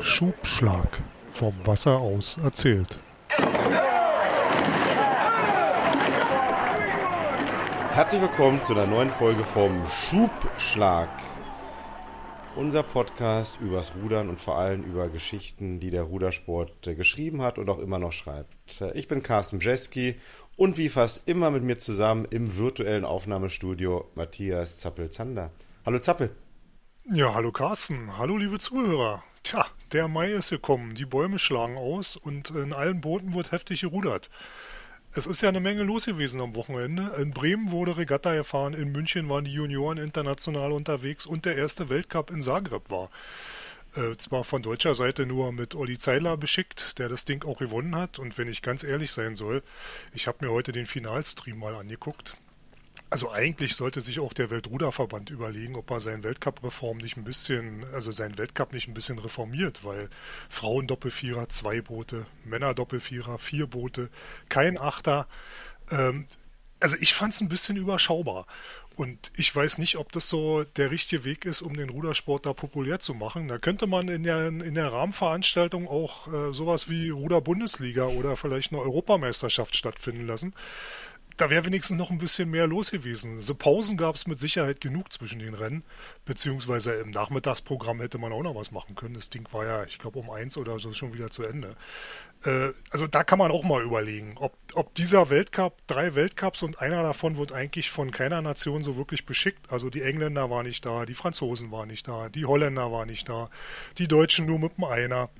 Schubschlag. Vom Wasser aus erzählt. Herzlich willkommen zu einer neuen Folge vom Schubschlag. Unser Podcast übers Rudern und vor allem über Geschichten, die der Rudersport äh, geschrieben hat und auch immer noch schreibt. Ich bin Carsten Jeski und wie fast immer mit mir zusammen im virtuellen Aufnahmestudio Matthias Zappel-Zander. Hallo Zappel. Ja, hallo Carsten. Hallo liebe Zuhörer. Tja, der Mai ist gekommen, die Bäume schlagen aus und in allen Booten wird heftig gerudert. Es ist ja eine Menge los gewesen am Wochenende. In Bremen wurde Regatta gefahren, in München waren die Junioren international unterwegs und der erste Weltcup in Zagreb war. Äh, zwar von deutscher Seite nur mit Olli Zeiler beschickt, der das Ding auch gewonnen hat. Und wenn ich ganz ehrlich sein soll, ich habe mir heute den Finalstream mal angeguckt. Also eigentlich sollte sich auch der Weltruderverband überlegen, ob er seinen Weltcup-Reform nicht ein bisschen, also seinen Weltcup nicht ein bisschen reformiert, weil Frauen-Doppelvierer zwei Boote, Männer-Doppelvierer vier Boote, kein Achter. Ähm, also ich fand es ein bisschen überschaubar. Und ich weiß nicht, ob das so der richtige Weg ist, um den Rudersport da populär zu machen. Da könnte man in der, in der Rahmenveranstaltung auch äh, sowas wie Ruder-Bundesliga oder vielleicht eine Europameisterschaft stattfinden lassen da wäre wenigstens noch ein bisschen mehr los gewesen. So Pausen gab es mit Sicherheit genug zwischen den Rennen, beziehungsweise im Nachmittagsprogramm hätte man auch noch was machen können. Das Ding war ja, ich glaube, um eins oder so schon wieder zu Ende. Äh, also da kann man auch mal überlegen, ob, ob dieser Weltcup, drei Weltcups und einer davon wird eigentlich von keiner Nation so wirklich beschickt. Also die Engländer waren nicht da, die Franzosen waren nicht da, die Holländer waren nicht da, die Deutschen nur mit dem Einer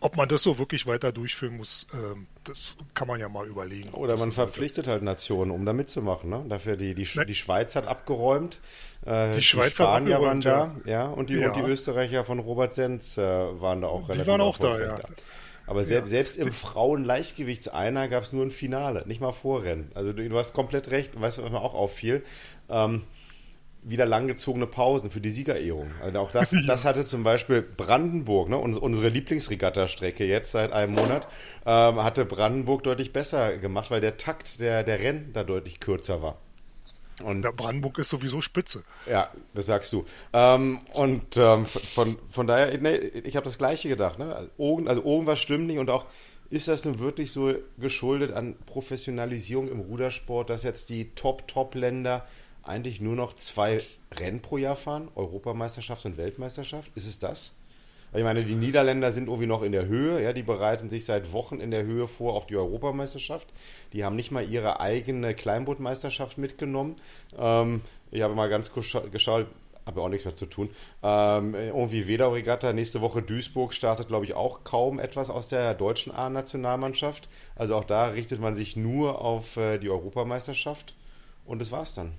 ob man das so wirklich weiter durchführen muss, ähm, das kann man ja mal überlegen. Oder man verpflichtet halt Nationen, um da mitzumachen. Ne? Dafür die, die, die Schweiz hat abgeräumt, äh, die, Schweizer die Spanier waren da, ja, und die, ja. und die Österreicher von Robert Senz äh, waren da auch relativ Die waren auch da, ja. Da. Aber selbst, ja. selbst im Frauen-Leichtgewichtseiner gab es nur ein Finale, nicht mal Vorrennen. Also du, du hast komplett recht, weißt du, was mir auch auffiel? Ähm, wieder langgezogene Pausen für die Siegerehrung. Also auch das, das hatte zum Beispiel Brandenburg, ne, unsere Lieblingsregatta-Strecke jetzt seit einem Monat, ähm, hatte Brandenburg deutlich besser gemacht, weil der Takt der, der Rennen da deutlich kürzer war. Und der Brandenburg ist sowieso spitze. Ja, das sagst du. Ähm, und ähm, von, von daher, nee, ich habe das Gleiche gedacht. Ne? Also, also irgendwas stimmt nicht und auch ist das nun wirklich so geschuldet an Professionalisierung im Rudersport, dass jetzt die Top-Top-Länder eigentlich nur noch zwei Rennen pro Jahr fahren, Europameisterschaft und Weltmeisterschaft? Ist es das? Ich meine, die Niederländer sind irgendwie noch in der Höhe, ja, die bereiten sich seit Wochen in der Höhe vor auf die Europameisterschaft. Die haben nicht mal ihre eigene Kleinbootmeisterschaft mitgenommen. Ähm, ich habe mal ganz kurz geschaut, habe auch nichts mehr zu tun. Ähm, irgendwie Wedau-Regatta, nächste Woche Duisburg startet, glaube ich, auch kaum etwas aus der deutschen A-Nationalmannschaft. Also auch da richtet man sich nur auf äh, die Europameisterschaft und das war's dann.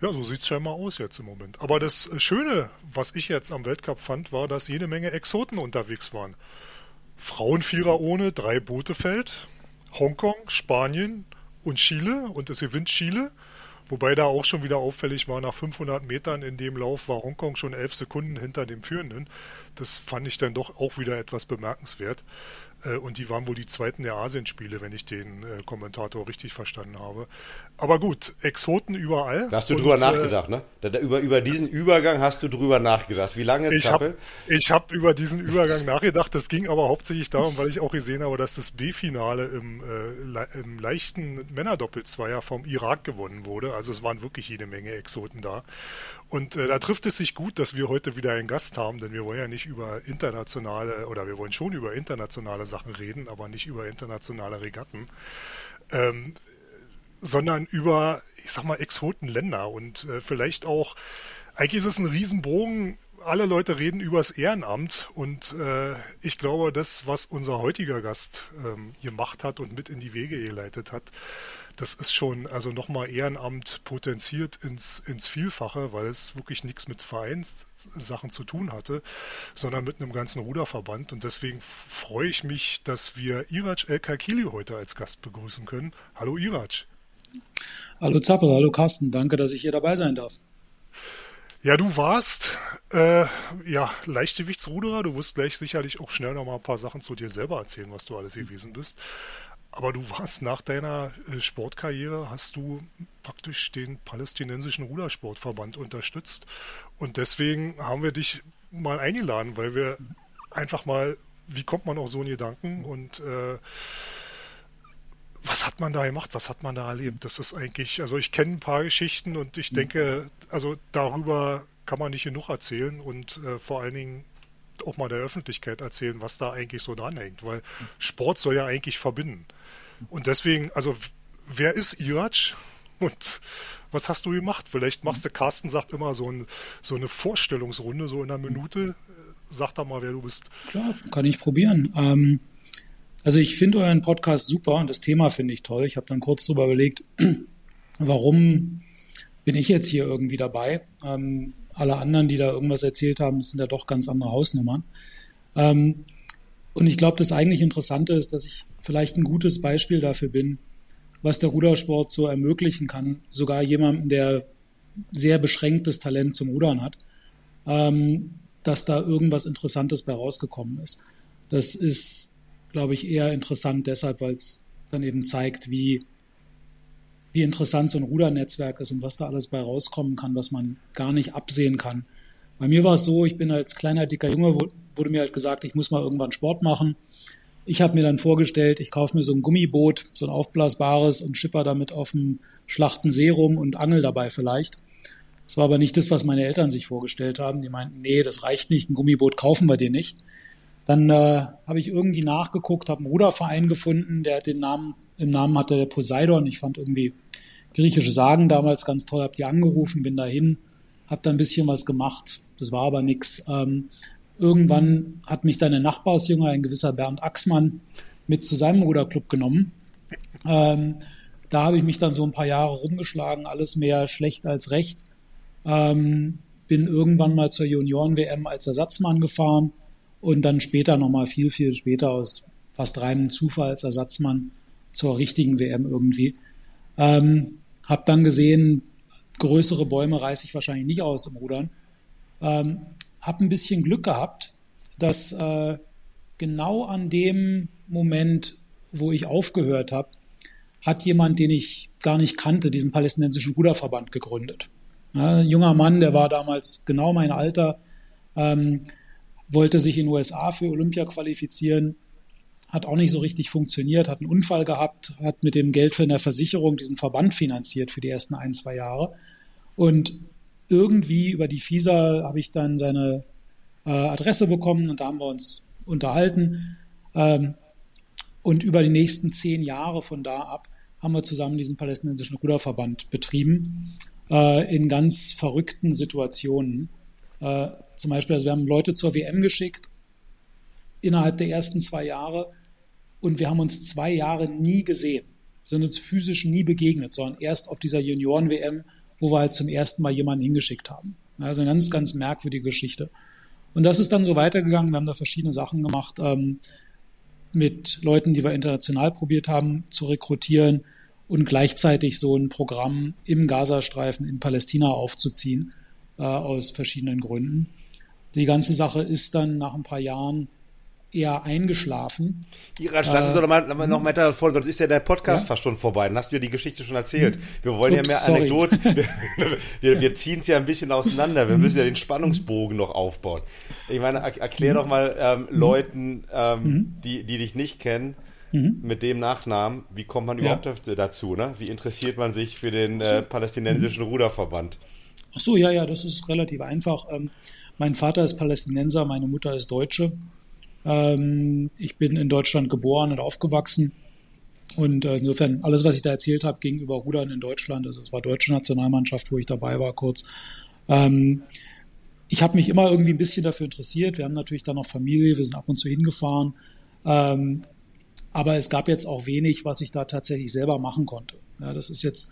Ja, so sieht es scheinbar aus jetzt im Moment. Aber das Schöne, was ich jetzt am Weltcup fand, war, dass jede Menge Exoten unterwegs waren. Frauenvierer ohne, drei Boote fällt. Hongkong, Spanien und Chile und es gewinnt Chile. Wobei da auch schon wieder auffällig war, nach 500 Metern in dem Lauf war Hongkong schon elf Sekunden hinter dem Führenden. Das fand ich dann doch auch wieder etwas bemerkenswert. Äh, und die waren wohl die zweiten der Asienspiele, wenn ich den äh, Kommentator richtig verstanden habe. Aber gut, Exoten überall. Da hast du und, drüber äh, nachgedacht, ne? Da, da, über, über diesen Übergang hast du drüber nachgedacht. Wie lange Ich habe hab über diesen Übergang nachgedacht. Das ging aber hauptsächlich darum, weil ich auch gesehen habe, dass das B-Finale im, äh, im leichten Männerdoppelzweier vom Irak gewonnen wurde. Also es waren wirklich jede Menge Exoten da. Und äh, da trifft es sich gut, dass wir heute wieder einen Gast haben, denn wir wollen ja nicht über internationale, oder wir wollen schon über internationale Sachen reden, aber nicht über internationale Regatten, ähm, sondern über, ich sag mal, Exotenländer. Und äh, vielleicht auch, eigentlich ist es ein Riesenbogen, alle Leute reden über das Ehrenamt. Und äh, ich glaube, das, was unser heutiger Gast ähm, gemacht hat und mit in die Wege geleitet hat, das ist schon also nochmal Ehrenamt potenziert ins, ins Vielfache, weil es wirklich nichts mit Vereinssachen zu tun hatte, sondern mit einem ganzen Ruderverband. Und deswegen freue ich mich, dass wir Iraj El Kakili heute als Gast begrüßen können. Hallo Iraj. Hallo Zappel, hallo Carsten, danke, dass ich hier dabei sein darf. Ja, du warst äh, ja Leichtgewichtsruderer. Du wirst gleich sicherlich auch schnell noch mal ein paar Sachen zu dir selber erzählen, was du alles gewesen bist. Aber du warst nach deiner äh, Sportkarriere, hast du praktisch den palästinensischen Rudersportverband unterstützt. Und deswegen haben wir dich mal eingeladen, weil wir einfach mal, wie kommt man auf so einen Gedanken und äh, was hat man da gemacht, was hat man da erlebt? Das ist eigentlich, also ich kenne ein paar Geschichten und ich denke, also darüber kann man nicht genug erzählen und äh, vor allen Dingen auch mal der Öffentlichkeit erzählen, was da eigentlich so dranhängt, weil Sport soll ja eigentlich verbinden. Und deswegen, also wer ist Irac und was hast du gemacht? Vielleicht machst du, Carsten sagt immer so, ein, so eine Vorstellungsrunde, so in einer Minute. Sag da mal, wer du bist. Klar, kann ich probieren. Ähm, also ich finde euren Podcast super und das Thema finde ich toll. Ich habe dann kurz darüber überlegt, warum bin ich jetzt hier irgendwie dabei? Ähm, alle anderen, die da irgendwas erzählt haben, sind ja doch ganz andere Hausnummern. Ähm, und ich glaube, das eigentlich Interessante ist, dass ich vielleicht ein gutes Beispiel dafür bin, was der Rudersport so ermöglichen kann. Sogar jemandem, der sehr beschränktes Talent zum Rudern hat, ähm, dass da irgendwas Interessantes bei rausgekommen ist. Das ist, glaube ich, eher interessant deshalb, weil es dann eben zeigt, wie wie interessant so ein Rudernetzwerk ist und was da alles bei rauskommen kann, was man gar nicht absehen kann. Bei mir war es so, ich bin als kleiner, dicker Junge, wurde mir halt gesagt, ich muss mal irgendwann Sport machen. Ich habe mir dann vorgestellt, ich kaufe mir so ein Gummiboot, so ein aufblasbares und schipper damit auf dem schlachten See rum und angel dabei vielleicht. Das war aber nicht das, was meine Eltern sich vorgestellt haben. Die meinten, nee, das reicht nicht, ein Gummiboot kaufen wir dir nicht. Dann äh, habe ich irgendwie nachgeguckt, habe einen Ruderverein gefunden, der den Namen, im Namen hatte der Poseidon. Ich fand irgendwie griechische Sagen damals ganz toll, habe die angerufen, bin dahin, habe da ein bisschen was gemacht. Das war aber nix. Ähm, irgendwann hat mich dann ein Nachbarsjunge, ein gewisser Bernd Axmann, mit zu seinem Ruderclub genommen. Ähm, da habe ich mich dann so ein paar Jahre rumgeschlagen, alles mehr schlecht als recht. Ähm, bin irgendwann mal zur Junioren-WM als Ersatzmann gefahren und dann später nochmal viel, viel später aus fast reinem Zufall als Ersatzmann zur richtigen WM irgendwie. Ähm, hab dann gesehen, größere Bäume reiße ich wahrscheinlich nicht aus im Rudern. Ähm, hab ein bisschen Glück gehabt, dass äh, genau an dem Moment, wo ich aufgehört habe, hat jemand, den ich gar nicht kannte, diesen palästinensischen Ruderverband gegründet. Ja, ein junger Mann, der war damals genau mein Alter, ähm, wollte sich in den USA für Olympia qualifizieren, hat auch nicht so richtig funktioniert, hat einen Unfall gehabt, hat mit dem Geld für eine Versicherung diesen Verband finanziert für die ersten ein, zwei Jahre. Und irgendwie über die FISA habe ich dann seine äh, Adresse bekommen und da haben wir uns unterhalten. Ähm, und über die nächsten zehn Jahre von da ab haben wir zusammen diesen palästinensischen Ruderverband betrieben, äh, in ganz verrückten Situationen. Äh, zum Beispiel, also wir haben Leute zur WM geschickt innerhalb der ersten zwei Jahre und wir haben uns zwei Jahre nie gesehen, sind uns physisch nie begegnet, sondern erst auf dieser Junioren-WM, wo wir halt zum ersten Mal jemanden hingeschickt haben. Also eine ganz, ganz merkwürdige Geschichte. Und das ist dann so weitergegangen. Wir haben da verschiedene Sachen gemacht ähm, mit Leuten, die wir international probiert haben zu rekrutieren und gleichzeitig so ein Programm im Gazastreifen in Palästina aufzuziehen, äh, aus verschiedenen Gründen. Die ganze Sache ist dann nach ein paar Jahren eher eingeschlafen. Iratsch, lass uns doch noch mal, noch mal hm? weiter vor, sonst ist ja der Podcast ja? fast schon vorbei. Dann hast du ja die Geschichte schon erzählt. Hm. Wir wollen Ups, ja mehr Anekdoten. Wir, wir, wir ziehen es ja ein bisschen auseinander. Wir müssen ja den Spannungsbogen noch aufbauen. Ich meine, erklär doch mal ähm, hm. Leuten, ähm, die, die dich nicht kennen, Mhm. mit dem Nachnamen, wie kommt man überhaupt ja. dazu? Ne? Wie interessiert man sich für den äh, palästinensischen mhm. Ruderverband? Ach so, ja, ja, das ist relativ einfach. Ähm, mein Vater ist Palästinenser, meine Mutter ist Deutsche. Ähm, ich bin in Deutschland geboren und aufgewachsen. Und äh, insofern, alles, was ich da erzählt habe, gegenüber Rudern in Deutschland, also es war deutsche Nationalmannschaft, wo ich dabei war, kurz. Ähm, ich habe mich immer irgendwie ein bisschen dafür interessiert. Wir haben natürlich dann noch Familie, wir sind ab und zu hingefahren. Ähm, aber es gab jetzt auch wenig, was ich da tatsächlich selber machen konnte. Ja, das ist jetzt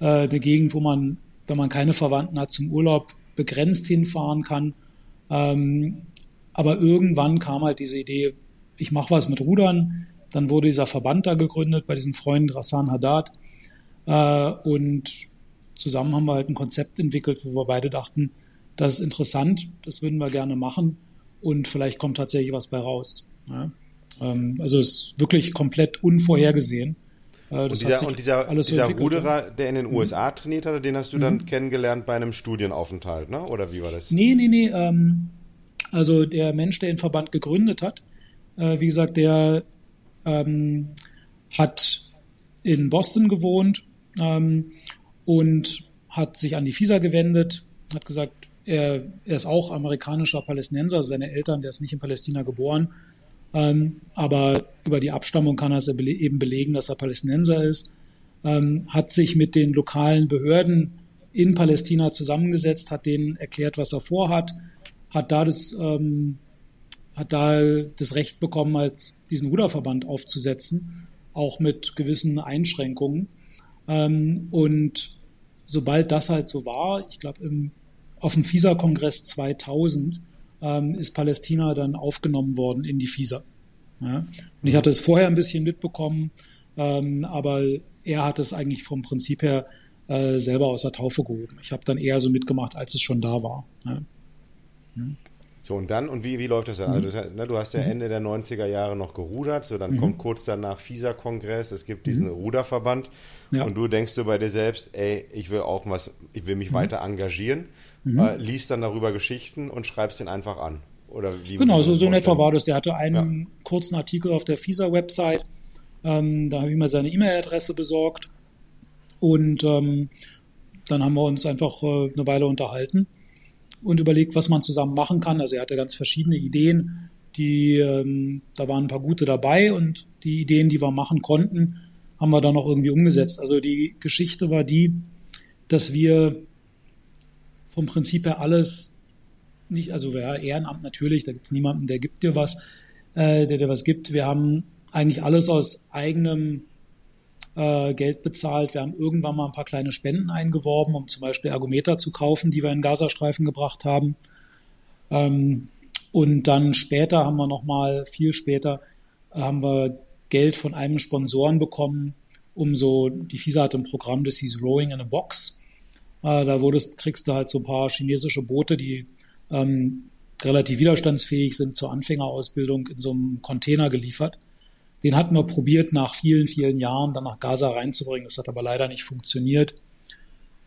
äh, eine Gegend, wo man, wenn man keine Verwandten hat, zum Urlaub begrenzt hinfahren kann. Ähm, aber irgendwann kam halt diese Idee, ich mache was mit Rudern. Dann wurde dieser Verband da gegründet bei diesem Freund Rassan Haddad. Äh, und zusammen haben wir halt ein Konzept entwickelt, wo wir beide dachten, das ist interessant, das würden wir gerne machen und vielleicht kommt tatsächlich was bei raus. Ja? Ähm, also es ist wirklich komplett unvorhergesehen. Äh, und dieser, und dieser, dieser Ruderer, der in den USA mhm. trainiert hatte, den hast du dann mhm. kennengelernt bei einem Studienaufenthalt, ne? oder wie war das? Nee, nee, nee. Ähm, Also der Mensch, der den Verband gegründet hat, äh, wie gesagt, der ähm, hat in Boston gewohnt ähm, und hat sich an die FISA gewendet, hat gesagt, er, er ist auch amerikanischer Palästinenser, also seine Eltern, der ist nicht in Palästina geboren, ähm, aber über die Abstammung kann er es eben belegen, dass er Palästinenser ist, ähm, hat sich mit den lokalen Behörden in Palästina zusammengesetzt, hat denen erklärt, was er vorhat, hat da das, ähm, hat da das Recht bekommen, als diesen Ruderverband aufzusetzen, auch mit gewissen Einschränkungen. Ähm, und sobald das halt so war, ich glaube, auf dem FISA-Kongress 2000 ähm, ist Palästina dann aufgenommen worden in die FISA. Ja? Und ich hatte es vorher ein bisschen mitbekommen, ähm, aber er hat es eigentlich vom Prinzip her äh, selber aus der Taufe gehoben. Ich habe dann eher so mitgemacht, als es schon da war. Ja? So, und dann, und wie, wie läuft das dann? Also, du, ne, du hast ja mhm. Ende der 90er Jahre noch gerudert, so dann mhm. kommt kurz danach FISA-Kongress, es gibt diesen mhm. Ruderverband ja. und du denkst du bei dir selbst, ey, ich will auch was, ich will mich mhm. weiter engagieren, mhm. äh, liest dann darüber Geschichten und schreibst den einfach an. Oder wie genau, so, so in etwa war das. Der hatte einen ja. kurzen Artikel auf der FISA-Website, ähm, da habe ich mir seine E-Mail-Adresse besorgt und ähm, dann haben wir uns einfach äh, eine Weile unterhalten und überlegt, was man zusammen machen kann. Also er hatte ganz verschiedene Ideen, die, ähm, da waren ein paar gute dabei und die Ideen, die wir machen konnten, haben wir dann auch irgendwie umgesetzt. Also die Geschichte war die, dass wir vom Prinzip her alles nicht, also ja, Ehrenamt natürlich, da gibt es niemanden, der gibt dir was, äh, der dir was gibt. Wir haben eigentlich alles aus eigenem äh, Geld bezahlt. Wir haben irgendwann mal ein paar kleine Spenden eingeworben, um zum Beispiel Ergometer zu kaufen, die wir in Gazastreifen gebracht haben. Ähm, und dann später haben wir nochmal, viel später, haben wir Geld von einem Sponsoren bekommen, um so, die FISA hat ein Programm, das hieß Rowing in a Box. Äh, da wurdest, kriegst du halt so ein paar chinesische Boote, die ähm, relativ widerstandsfähig sind zur Anfängerausbildung in so einem Container geliefert. Den hatten wir probiert, nach vielen, vielen Jahren dann nach Gaza reinzubringen. Das hat aber leider nicht funktioniert.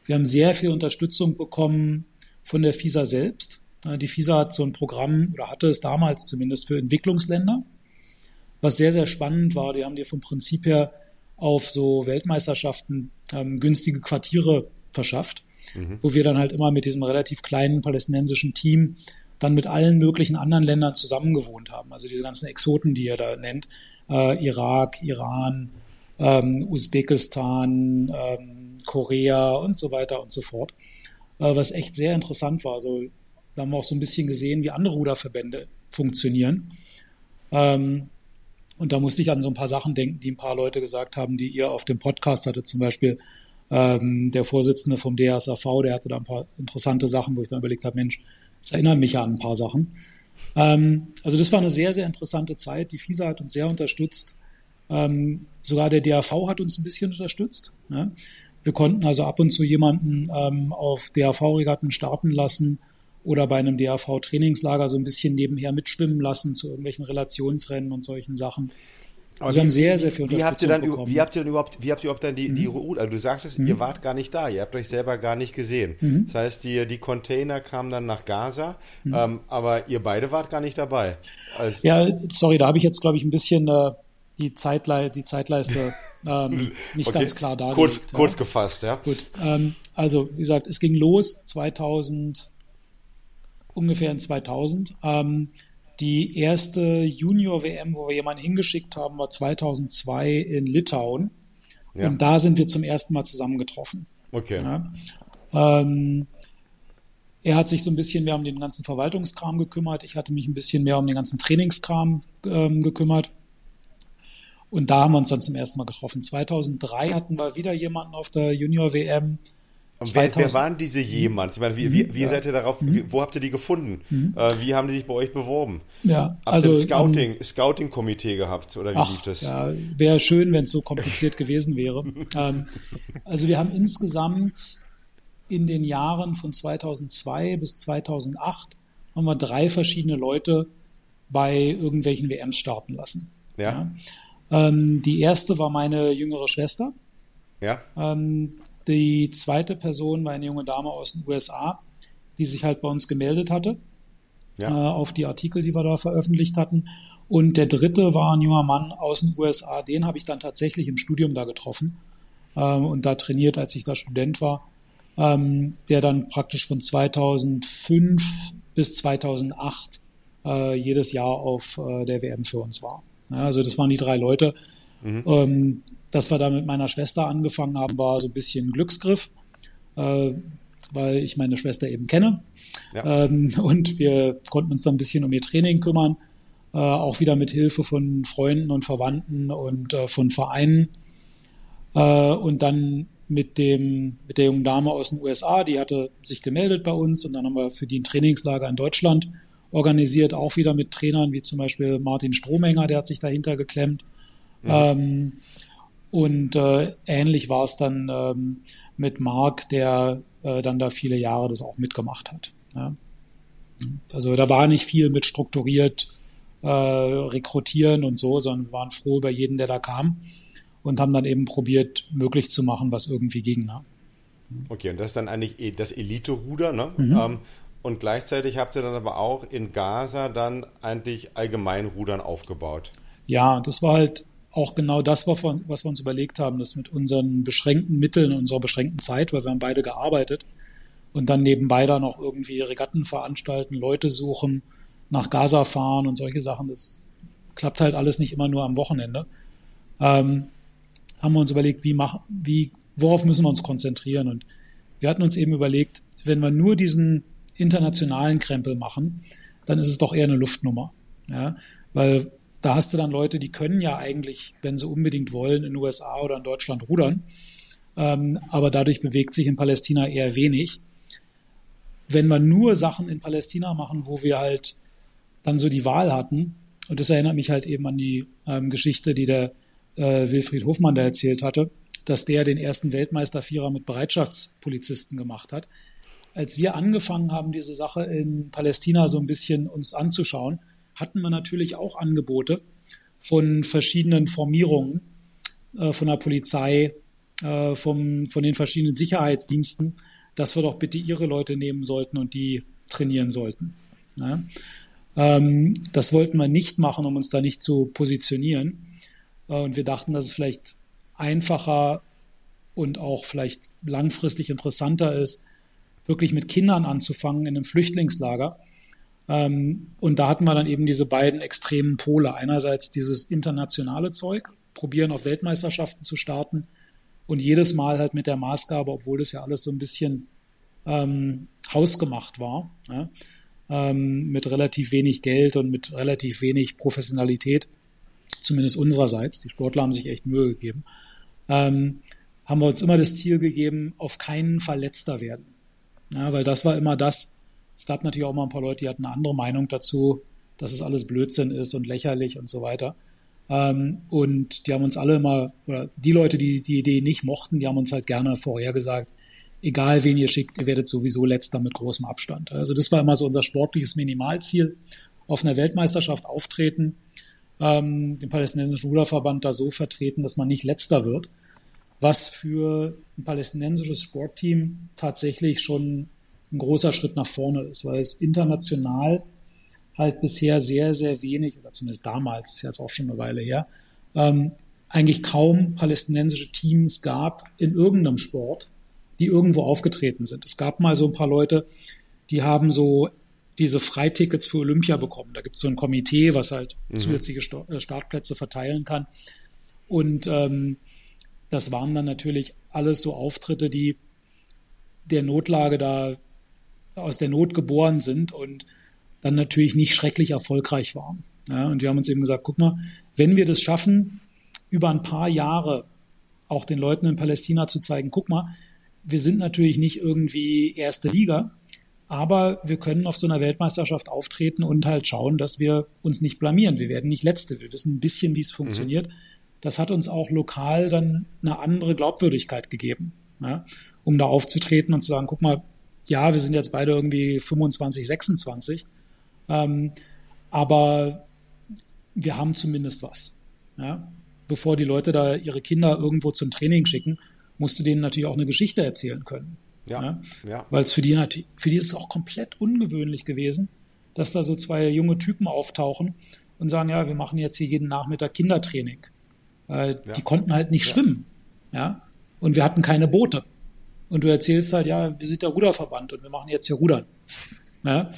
Wir haben sehr viel Unterstützung bekommen von der FISA selbst. Die FISA hat so ein Programm oder hatte es damals zumindest für Entwicklungsländer, was sehr, sehr spannend war. Die haben dir vom Prinzip her auf so Weltmeisterschaften ähm, günstige Quartiere verschafft, mhm. wo wir dann halt immer mit diesem relativ kleinen palästinensischen Team dann mit allen möglichen anderen Ländern zusammengewohnt haben. Also diese ganzen Exoten, die ihr da nennt, äh, Irak, Iran, ähm, Usbekistan, ähm, Korea und so weiter und so fort, äh, was echt sehr interessant war. Also da haben wir auch so ein bisschen gesehen, wie andere Ruderverbände funktionieren. Ähm, und da musste ich an so ein paar Sachen denken, die ein paar Leute gesagt haben, die ihr auf dem Podcast hattet. Zum Beispiel ähm, der Vorsitzende vom DSAV, der hatte da ein paar interessante Sachen, wo ich dann überlegt habe, Mensch, das erinnert mich an ein paar Sachen. Ähm, also das war eine sehr, sehr interessante Zeit. Die FISA hat uns sehr unterstützt. Ähm, sogar der DAV hat uns ein bisschen unterstützt. Ne? Wir konnten also ab und zu jemanden ähm, auf DAV-Regatten starten lassen oder bei einem DAV-Trainingslager so ein bisschen nebenher mitschwimmen lassen zu irgendwelchen Relationsrennen und solchen Sachen. Also wir haben sehr, sehr viel wie habt ihr dann, bekommen. Wie habt ihr dann überhaupt, wie habt ihr überhaupt dann die, mhm. die Route, also du sagtest, mhm. ihr wart gar nicht da, ihr habt euch selber gar nicht gesehen. Mhm. Das heißt, die, die Container kamen dann nach Gaza, mhm. ähm, aber ihr beide wart gar nicht dabei. Also ja, sorry, da habe ich jetzt, glaube ich, ein bisschen äh, die, Zeitle die Zeitleiste ähm, nicht okay. ganz klar dargelegt. Kurz, ja. kurz gefasst, ja. Gut, ähm, also wie gesagt, es ging los 2000, ungefähr in 2000. Ähm, die erste Junior-WM, wo wir jemanden hingeschickt haben, war 2002 in Litauen. Ja. Und da sind wir zum ersten Mal zusammengetroffen. Okay. Ja. Ähm, er hat sich so ein bisschen mehr um den ganzen Verwaltungskram gekümmert. Ich hatte mich ein bisschen mehr um den ganzen Trainingskram ähm, gekümmert. Und da haben wir uns dann zum ersten Mal getroffen. 2003 hatten wir wieder jemanden auf der Junior-WM, wer, wer, waren diese jemand? Ich meine, wie, wie, wie ja. seid ihr darauf, mhm. wie, wo habt ihr die gefunden? Mhm. Äh, wie haben die sich bei euch beworben? Ja, habt also, ihr ein Scouting, um, Scouting-Komitee gehabt oder wie ach, lief das? Ja, wäre schön, wenn es so kompliziert gewesen wäre. Ähm, also wir haben insgesamt in den Jahren von 2002 bis 2008 haben wir drei verschiedene Leute bei irgendwelchen WMs starten lassen. Ja. ja. Ähm, die erste war meine jüngere Schwester. Ja. Ähm, die zweite Person war eine junge Dame aus den USA, die sich halt bei uns gemeldet hatte. ja. äh, auf die Artikel, die wir da veröffentlicht hatten. Und der dritte war ein junger Mann aus den USA, den habe ich dann tatsächlich im Studium da getroffen ähm, und da trainiert, als ich da Student war, ähm, der dann praktisch von 2005 bis 2008 äh, jedes Jahr auf äh, der WM für uns war. Ja, also das waren die drei Leute. Mhm. Ähm, dass wir da mit meiner Schwester angefangen haben, war so ein bisschen Glücksgriff, äh, weil ich meine Schwester eben kenne. Ja. Ähm, und wir konnten uns dann ein bisschen um ihr Training kümmern, äh, auch wieder mit Hilfe von Freunden und Verwandten und äh, von Vereinen. Äh, und dann mit dem mit der jungen Dame aus den USA, die hatte sich gemeldet bei uns und dann haben wir für die ein Trainingslager in Deutschland organisiert, auch wieder mit Trainern wie zum Beispiel Martin Strohmenger, der hat sich dahinter geklemmt. Ja. Ähm, und äh, ähnlich war es dann ähm, mit Marc, der äh, dann da viele Jahre das auch mitgemacht hat. Ja. Also da war nicht viel mit strukturiert äh, rekrutieren und so, sondern wir waren froh über jeden, der da kam und haben dann eben probiert, möglich zu machen, was irgendwie ging. Ne? Okay, und das ist dann eigentlich e, das Elite-Ruder, ne? Mhm. Ähm, und gleichzeitig habt ihr dann aber auch in Gaza dann eigentlich Allgemeinrudern aufgebaut. Ja, das war halt auch genau das, was wir uns überlegt haben, dass mit unseren beschränkten Mitteln, unserer beschränkten Zeit, weil wir haben beide gearbeitet und dann nebenbei dann auch irgendwie Regatten veranstalten, Leute suchen, nach Gaza fahren und solche Sachen, das klappt halt alles nicht immer nur am Wochenende. Ähm, haben wir uns überlegt, wie machen, wie, worauf müssen wir uns konzentrieren? Und wir hatten uns eben überlegt, wenn wir nur diesen internationalen Krempel machen, dann ist es doch eher eine Luftnummer. Ja, weil da hast du dann Leute, die können ja eigentlich, wenn sie unbedingt wollen, in den USA oder in Deutschland rudern. Ähm, aber dadurch bewegt sich in Palästina eher wenig. Wenn wir nur Sachen in Palästina machen, wo wir halt dann so die Wahl hatten, und das erinnert mich halt eben an die ähm, Geschichte, die der äh, Wilfried Hofmann da erzählt hatte, dass der den ersten Weltmeistervierer mit Bereitschaftspolizisten gemacht hat. Als wir angefangen haben, diese Sache in Palästina so ein bisschen uns anzuschauen, hatten wir natürlich auch Angebote von verschiedenen Formierungen, äh, von der Polizei, äh, vom, von den verschiedenen Sicherheitsdiensten, dass wir doch bitte ihre Leute nehmen sollten und die trainieren sollten. Ja? Ähm, das wollten wir nicht machen, um uns da nicht zu positionieren. Äh, und wir dachten, dass es vielleicht einfacher und auch vielleicht langfristig interessanter ist, wirklich mit Kindern anzufangen in einem Flüchtlingslager ähm, und da hatten wir dann eben diese beiden extremen Pole. Einerseits dieses internationale Zeug, probieren auf Weltmeisterschaften zu starten und jedes Mal halt mit der Maßgabe, obwohl das ja alles so ein bisschen ähm, hausgemacht war, ja, ähm, mit relativ wenig Geld und mit relativ wenig Professionalität, zumindest unsererseits, die Sportler haben sich echt Mühe gegeben, ähm, haben wir uns immer das Ziel gegeben, auf keinen Fall letzter werden. Ja, weil das war immer das, es gab natürlich auch mal ein paar Leute, die hatten eine andere Meinung dazu, dass es alles Blödsinn ist und lächerlich und so weiter. Ähm, und die haben uns alle immer, oder die Leute, die die Idee nicht mochten, die haben uns halt gerne vorher gesagt, egal wen ihr schickt, ihr werdet sowieso letzter mit großem Abstand. Also das war immer so unser sportliches Minimalziel. Auf einer Weltmeisterschaft auftreten, ähm, den palästinensischen Ruderverband da so vertreten, dass man nicht letzter wird, was für ein palästinensisches Sportteam tatsächlich schon ein großer Schritt nach vorne ist, weil es international halt bisher sehr, sehr wenig, oder zumindest damals, ist jetzt auch schon eine Weile her, ähm, eigentlich kaum palästinensische Teams gab in irgendeinem Sport, die irgendwo aufgetreten sind. Es gab mal so ein paar Leute, die haben so diese Freitickets für Olympia bekommen. Da gibt es so ein Komitee, was halt mhm. zusätzliche äh, Startplätze verteilen kann. Und ähm, das waren dann natürlich alles so Auftritte, die der Notlage da aus der Not geboren sind und dann natürlich nicht schrecklich erfolgreich waren. Ja, und wir haben uns eben gesagt, guck mal, wenn wir das schaffen, über ein paar Jahre auch den Leuten in Palästina zu zeigen, guck mal, wir sind natürlich nicht irgendwie erste Liga, aber wir können auf so einer Weltmeisterschaft auftreten und halt schauen, dass wir uns nicht blamieren. Wir werden nicht Letzte. Wir wissen ein bisschen, wie es funktioniert. Mhm. Das hat uns auch lokal dann eine andere Glaubwürdigkeit gegeben, ja, um da aufzutreten und zu sagen, guck mal, ja, wir sind jetzt beide irgendwie 25, 26, ähm, aber wir haben zumindest was. Ja? Bevor die Leute da ihre Kinder irgendwo zum Training schicken, musst du denen natürlich auch eine Geschichte erzählen können. Ja, ja? ja. Weil es für die natürlich, für die ist es auch komplett ungewöhnlich gewesen, dass da so zwei junge Typen auftauchen und sagen, ja, wir machen jetzt hier jeden Nachmittag Kindertraining. Äh, ja. Die konnten halt nicht schwimmen. Ja. Und wir hatten keine Boote. Und du erzählst halt, ja, wir sind der Ruderverband und wir machen jetzt hier Rudern. Ja.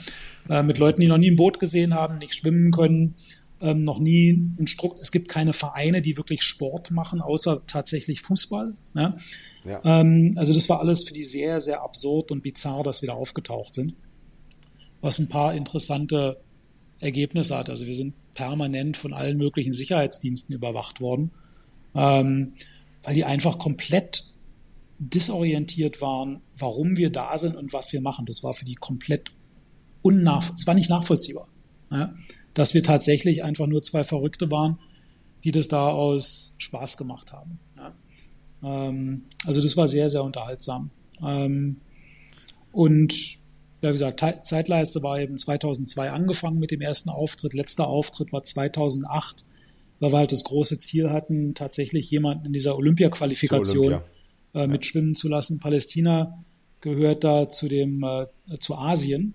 Äh, mit Leuten, die noch nie ein Boot gesehen haben, nicht schwimmen können, ähm, noch nie ein Struck. Es gibt keine Vereine, die wirklich Sport machen, außer tatsächlich Fußball. Ja. Ja. Ähm, also das war alles für die sehr, sehr absurd und bizarr, dass wir da aufgetaucht sind. Was ein paar interessante Ergebnisse hat. Also wir sind permanent von allen möglichen Sicherheitsdiensten überwacht worden, ähm, weil die einfach komplett disorientiert waren, warum wir da sind und was wir machen. Das war für die komplett unnach, es war nicht nachvollziehbar, ja, dass wir tatsächlich einfach nur zwei Verrückte waren, die das da aus Spaß gemacht haben. Ja. Ähm, also das war sehr, sehr unterhaltsam. Ähm, und ja, wie gesagt, Zeitleiste war eben 2002 angefangen mit dem ersten Auftritt. Letzter Auftritt war 2008, weil wir halt das große Ziel hatten, tatsächlich jemanden in dieser Olympia-Qualifikation Olympia. Äh, mitschwimmen zu lassen. Palästina gehört da zu dem äh, zu Asien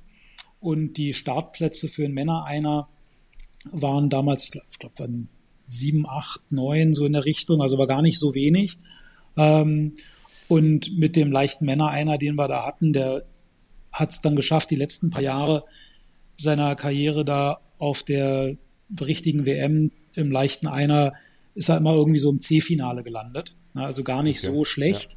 und die Startplätze für einen Männer einer waren damals, ich glaube, glaub, waren sieben, acht, neun so in der Richtung, also war gar nicht so wenig. Ähm, und mit dem leichten Männer einer, den wir da hatten, der hat es dann geschafft, die letzten paar Jahre seiner Karriere da auf der richtigen WM im leichten Einer ist er immer irgendwie so im C-Finale gelandet. Also gar nicht okay. so schlecht.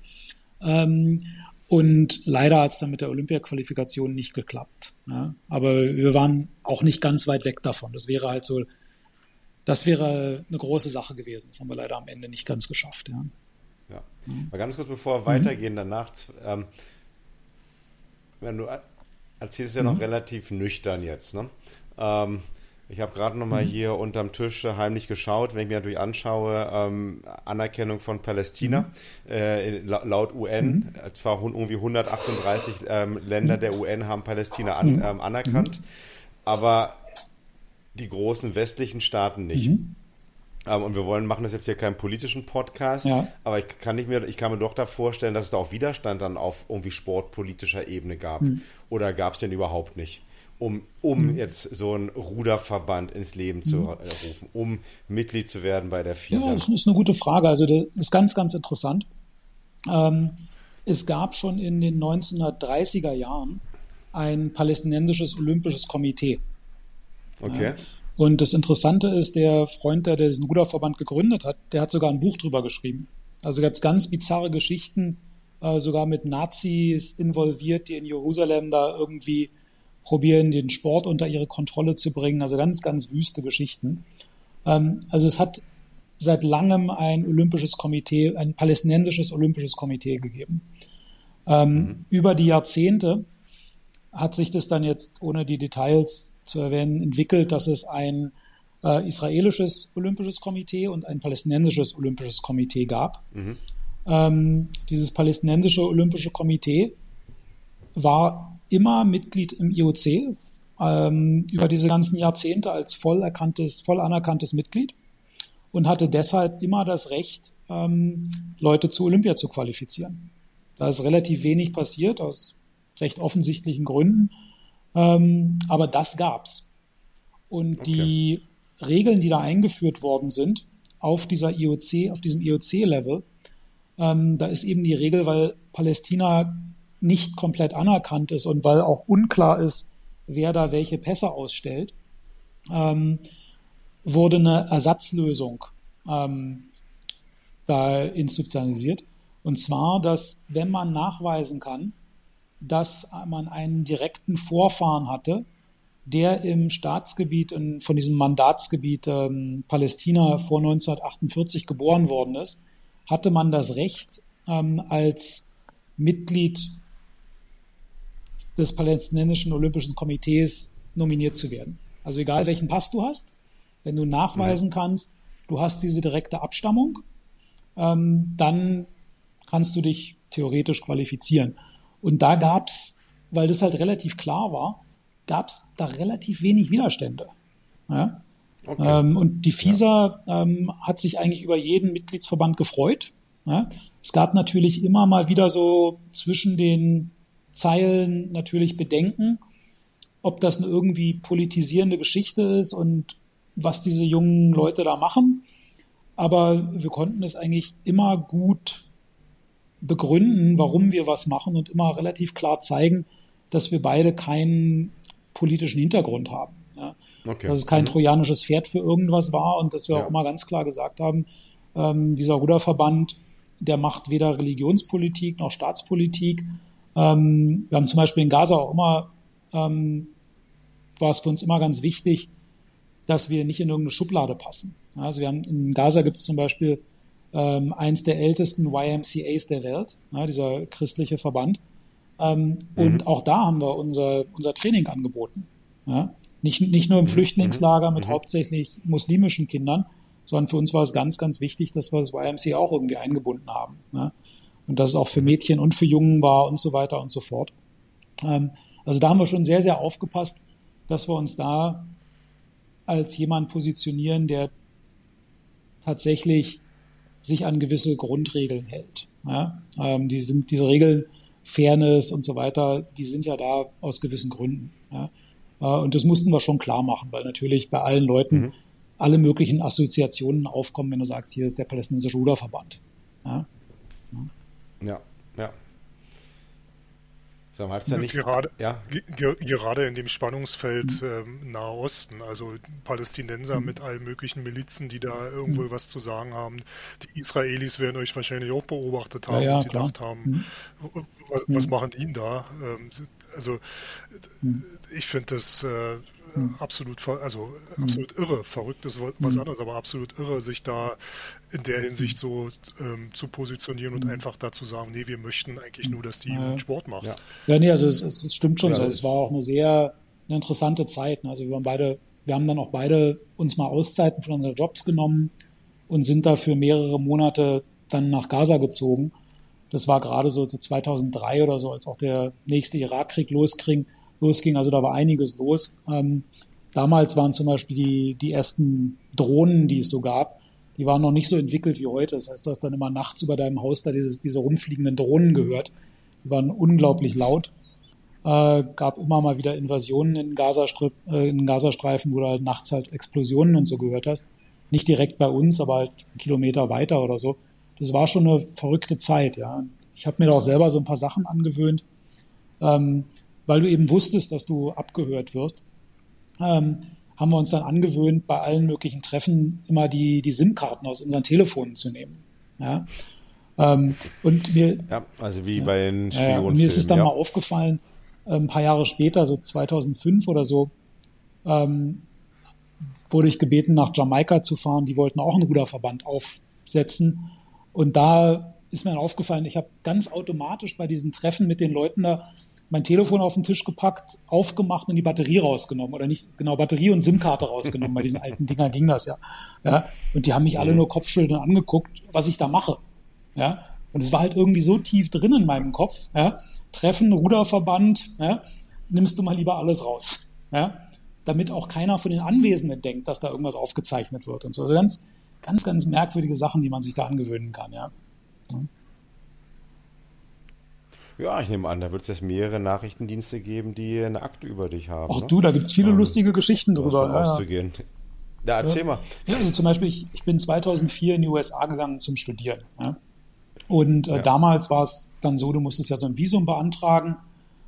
Ja. Ähm, und leider hat es dann mit der Olympia-Qualifikation nicht geklappt. Ja. Aber wir waren auch nicht ganz weit weg davon. Das wäre halt so, das wäre eine große Sache gewesen. Das haben wir leider am Ende nicht ganz geschafft. Ja. Ja. Mal ganz kurz bevor wir weitergehen, danach ähm, wenn du erzählst ja noch mhm. relativ nüchtern jetzt, ne? Ähm, ich habe gerade noch mal mhm. hier unterm Tisch heimlich geschaut, wenn ich mir natürlich anschaue, ähm, Anerkennung von Palästina mhm. äh, laut UN, mhm. zwar irgendwie 138 ähm, Länder der UN haben Palästina an, mhm. ähm, anerkannt, aber die großen westlichen Staaten nicht. Mhm. Ähm, und wir wollen machen das jetzt hier keinen politischen Podcast, ja. aber ich kann nicht mehr, ich kann mir doch da vorstellen, dass es da auch Widerstand dann auf irgendwie sportpolitischer Ebene gab. Oder gab es den überhaupt nicht? Um, um hm. jetzt so einen Ruderverband ins Leben zu hm. rufen, um Mitglied zu werden bei der FISA? Ja, das ist eine gute Frage. Also das ist ganz, ganz interessant. Ähm, es gab schon in den 1930er Jahren ein palästinensisches olympisches Komitee. Okay. Ja. Und das Interessante ist, der Freund, der diesen Ruderverband gegründet hat, der hat sogar ein Buch drüber geschrieben. Also gab es ganz bizarre Geschichten, äh, sogar mit Nazis involviert, die in Jerusalem da irgendwie probieren, den Sport unter ihre Kontrolle zu bringen. Also ganz, ganz wüste Geschichten. Ähm, also es hat seit langem ein olympisches Komitee, ein palästinensisches olympisches Komitee gegeben. Ähm, mhm. Über die Jahrzehnte hat sich das dann jetzt, ohne die Details zu erwähnen, entwickelt, dass es ein äh, israelisches Olympisches Komitee und ein palästinensisches Olympisches Komitee gab. Mhm. Ähm, dieses palästinensische Olympische Komitee war immer Mitglied im IOC ähm, über diese ganzen Jahrzehnte als voll, erkanntes, voll anerkanntes Mitglied und hatte deshalb immer das Recht, ähm, Leute zu Olympia zu qualifizieren. Da ist relativ wenig passiert aus recht offensichtlichen Gründen. Ähm, aber das gab's. Und okay. die Regeln, die da eingeführt worden sind, auf dieser IOC, auf diesem IOC-Level, ähm, da ist eben die Regel, weil Palästina nicht komplett anerkannt ist und weil auch unklar ist, wer da welche Pässe ausstellt, ähm, wurde eine Ersatzlösung ähm, da institutionalisiert. Und zwar, dass wenn man nachweisen kann, dass man einen direkten Vorfahren hatte, der im Staatsgebiet, von diesem Mandatsgebiet ähm, Palästina vor 1948 geboren worden ist, hatte man das Recht, ähm, als Mitglied des Palästinensischen Olympischen Komitees nominiert zu werden. Also egal welchen Pass du hast, wenn du nachweisen kannst, du hast diese direkte Abstammung, ähm, dann kannst du dich theoretisch qualifizieren. Und da gab's, weil das halt relativ klar war, gab's da relativ wenig Widerstände. Ja? Okay. Ähm, und die FISA ja. ähm, hat sich eigentlich über jeden Mitgliedsverband gefreut. Ja? Es gab natürlich immer mal wieder so zwischen den Zeilen natürlich Bedenken, ob das eine irgendwie politisierende Geschichte ist und was diese jungen Leute da machen. Aber wir konnten es eigentlich immer gut begründen, warum wir was machen und immer relativ klar zeigen, dass wir beide keinen politischen Hintergrund haben. Ja. Okay. Dass es kein mhm. trojanisches Pferd für irgendwas war und dass wir ja. auch immer ganz klar gesagt haben, ähm, dieser Ruderverband, der macht weder Religionspolitik noch Staatspolitik. Ähm, wir haben zum Beispiel in Gaza auch immer, ähm, war es für uns immer ganz wichtig, dass wir nicht in irgendeine Schublade passen. Also wir haben in Gaza gibt es zum Beispiel ähm, eins der ältesten YMCAs der Welt, ja, dieser christliche Verband. Ähm, mhm. Und auch da haben wir unser, unser Training angeboten. Ja? Nicht, nicht nur im mhm. Flüchtlingslager mit mhm. hauptsächlich muslimischen Kindern, sondern für uns war es ganz, ganz wichtig, dass wir das YMCA auch irgendwie eingebunden haben. Ja? Und dass es auch für Mädchen und für Jungen war und so weiter und so fort. Ähm, also da haben wir schon sehr, sehr aufgepasst, dass wir uns da als jemand positionieren, der tatsächlich sich an gewisse Grundregeln hält. Ja? Ähm, die sind, diese Regeln, Fairness und so weiter, die sind ja da aus gewissen Gründen. Ja? Äh, und das mussten wir schon klar machen, weil natürlich bei allen Leuten mhm. alle möglichen Assoziationen aufkommen, wenn du sagst, hier ist der palästinensische Ruderverband. Ja, ja. ja. So, ja nicht, gerade, ja? gerade in dem Spannungsfeld mhm. ähm, Nahe Osten, also Palästinenser mhm. mit allen möglichen Milizen, die da irgendwo mhm. was zu sagen haben. Die Israelis werden euch wahrscheinlich auch beobachtet haben ja, und gedacht klar. haben, mhm. was, was, mhm. machen die denn da? Ähm, also mhm. ich finde das äh, hm. absolut, also absolut irre. Verrückt ist was anderes, aber absolut irre, sich da in der Hinsicht so ähm, zu positionieren und einfach dazu sagen, nee, wir möchten eigentlich nur, dass die ja. Sport macht. Ja, ja nee, also es, es stimmt schon ja, so. Es war auch eine sehr eine interessante Zeit. Also wir waren beide, wir haben dann auch beide uns mal Auszeiten von unseren Jobs genommen und sind da für mehrere Monate dann nach Gaza gezogen. Das war gerade so 2003 oder so, als auch der nächste Irakkrieg losging losging. Also da war einiges los. Ähm, damals waren zum Beispiel die, die ersten Drohnen, die es so gab, die waren noch nicht so entwickelt wie heute. Das heißt, du hast dann immer nachts über deinem Haus da dieses, diese rumfliegenden Drohnen gehört. Die waren unglaublich laut. Äh, gab immer mal wieder Invasionen in, Gazastrip, äh, in Gazastreifen, wo du halt nachts halt Explosionen und so gehört hast. Nicht direkt bei uns, aber halt einen Kilometer weiter oder so. Das war schon eine verrückte Zeit, ja. Ich habe mir da auch selber so ein paar Sachen angewöhnt. Ähm, weil du eben wusstest, dass du abgehört wirst, ähm, haben wir uns dann angewöhnt, bei allen möglichen Treffen immer die, die SIM-Karten aus unseren Telefonen zu nehmen. Ja. Ähm, und mir, ja, also wie bei den Spionfilmen. Äh, mir ist es dann ja. mal aufgefallen, ein paar Jahre später, so 2005 oder so, ähm, wurde ich gebeten, nach Jamaika zu fahren. Die wollten auch einen Ruderverband aufsetzen. Und da ist mir dann aufgefallen, ich habe ganz automatisch bei diesen Treffen mit den Leuten da mein Telefon auf den Tisch gepackt, aufgemacht und die Batterie rausgenommen. Oder nicht, genau, Batterie und SIM-Karte rausgenommen. Bei diesen alten Dinger ging das ja. ja. Und die haben mich alle mhm. nur Kopfschütteln angeguckt, was ich da mache. Ja. Und es war halt irgendwie so tief drin in meinem Kopf. Ja. Treffen, Ruderverband, ja. nimmst du mal lieber alles raus. Ja. Damit auch keiner von den Anwesenden denkt, dass da irgendwas aufgezeichnet wird und so. Also ganz, ganz, ganz merkwürdige Sachen, die man sich da angewöhnen kann, ja. ja. Ja, ich nehme an, da wird es jetzt mehrere Nachrichtendienste geben, die eine Akte über dich haben. Ach ne? du, da gibt es viele ähm, lustige Geschichten drüber. Ja. auszugehen. Ja, erzähl mal. Ja, also zum Beispiel, ich, ich, bin 2004 in die USA gegangen zum Studieren. Ja? Und äh, damals war es dann so, du musstest ja so ein Visum beantragen,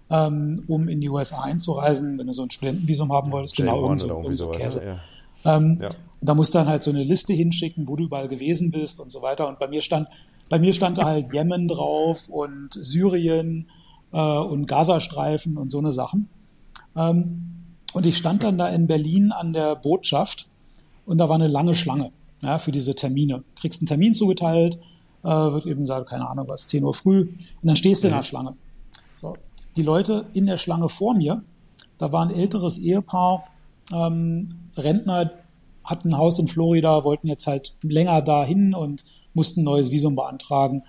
ähm, um in die USA einzureisen, wenn du so ein Studentenvisum haben wolltest. Genau, irgend so, irgend so Käse. Ähm. Da musst du dann halt so eine Liste hinschicken, wo du überall gewesen bist und so weiter. Und bei mir stand bei mir stand da halt Jemen drauf und Syrien äh, und Gazastreifen und so eine Sachen. Ähm, und ich stand dann da in Berlin an der Botschaft und da war eine lange Schlange ja, für diese Termine. Kriegst einen Termin zugeteilt, äh, wird eben gesagt, keine Ahnung was, 10 Uhr früh und dann stehst du in der Schlange. So. Die Leute in der Schlange vor mir, da war ein älteres Ehepaar, ähm, Rentner, hatten ein Haus in Florida, wollten jetzt halt länger dahin und mussten ein neues Visum beantragen.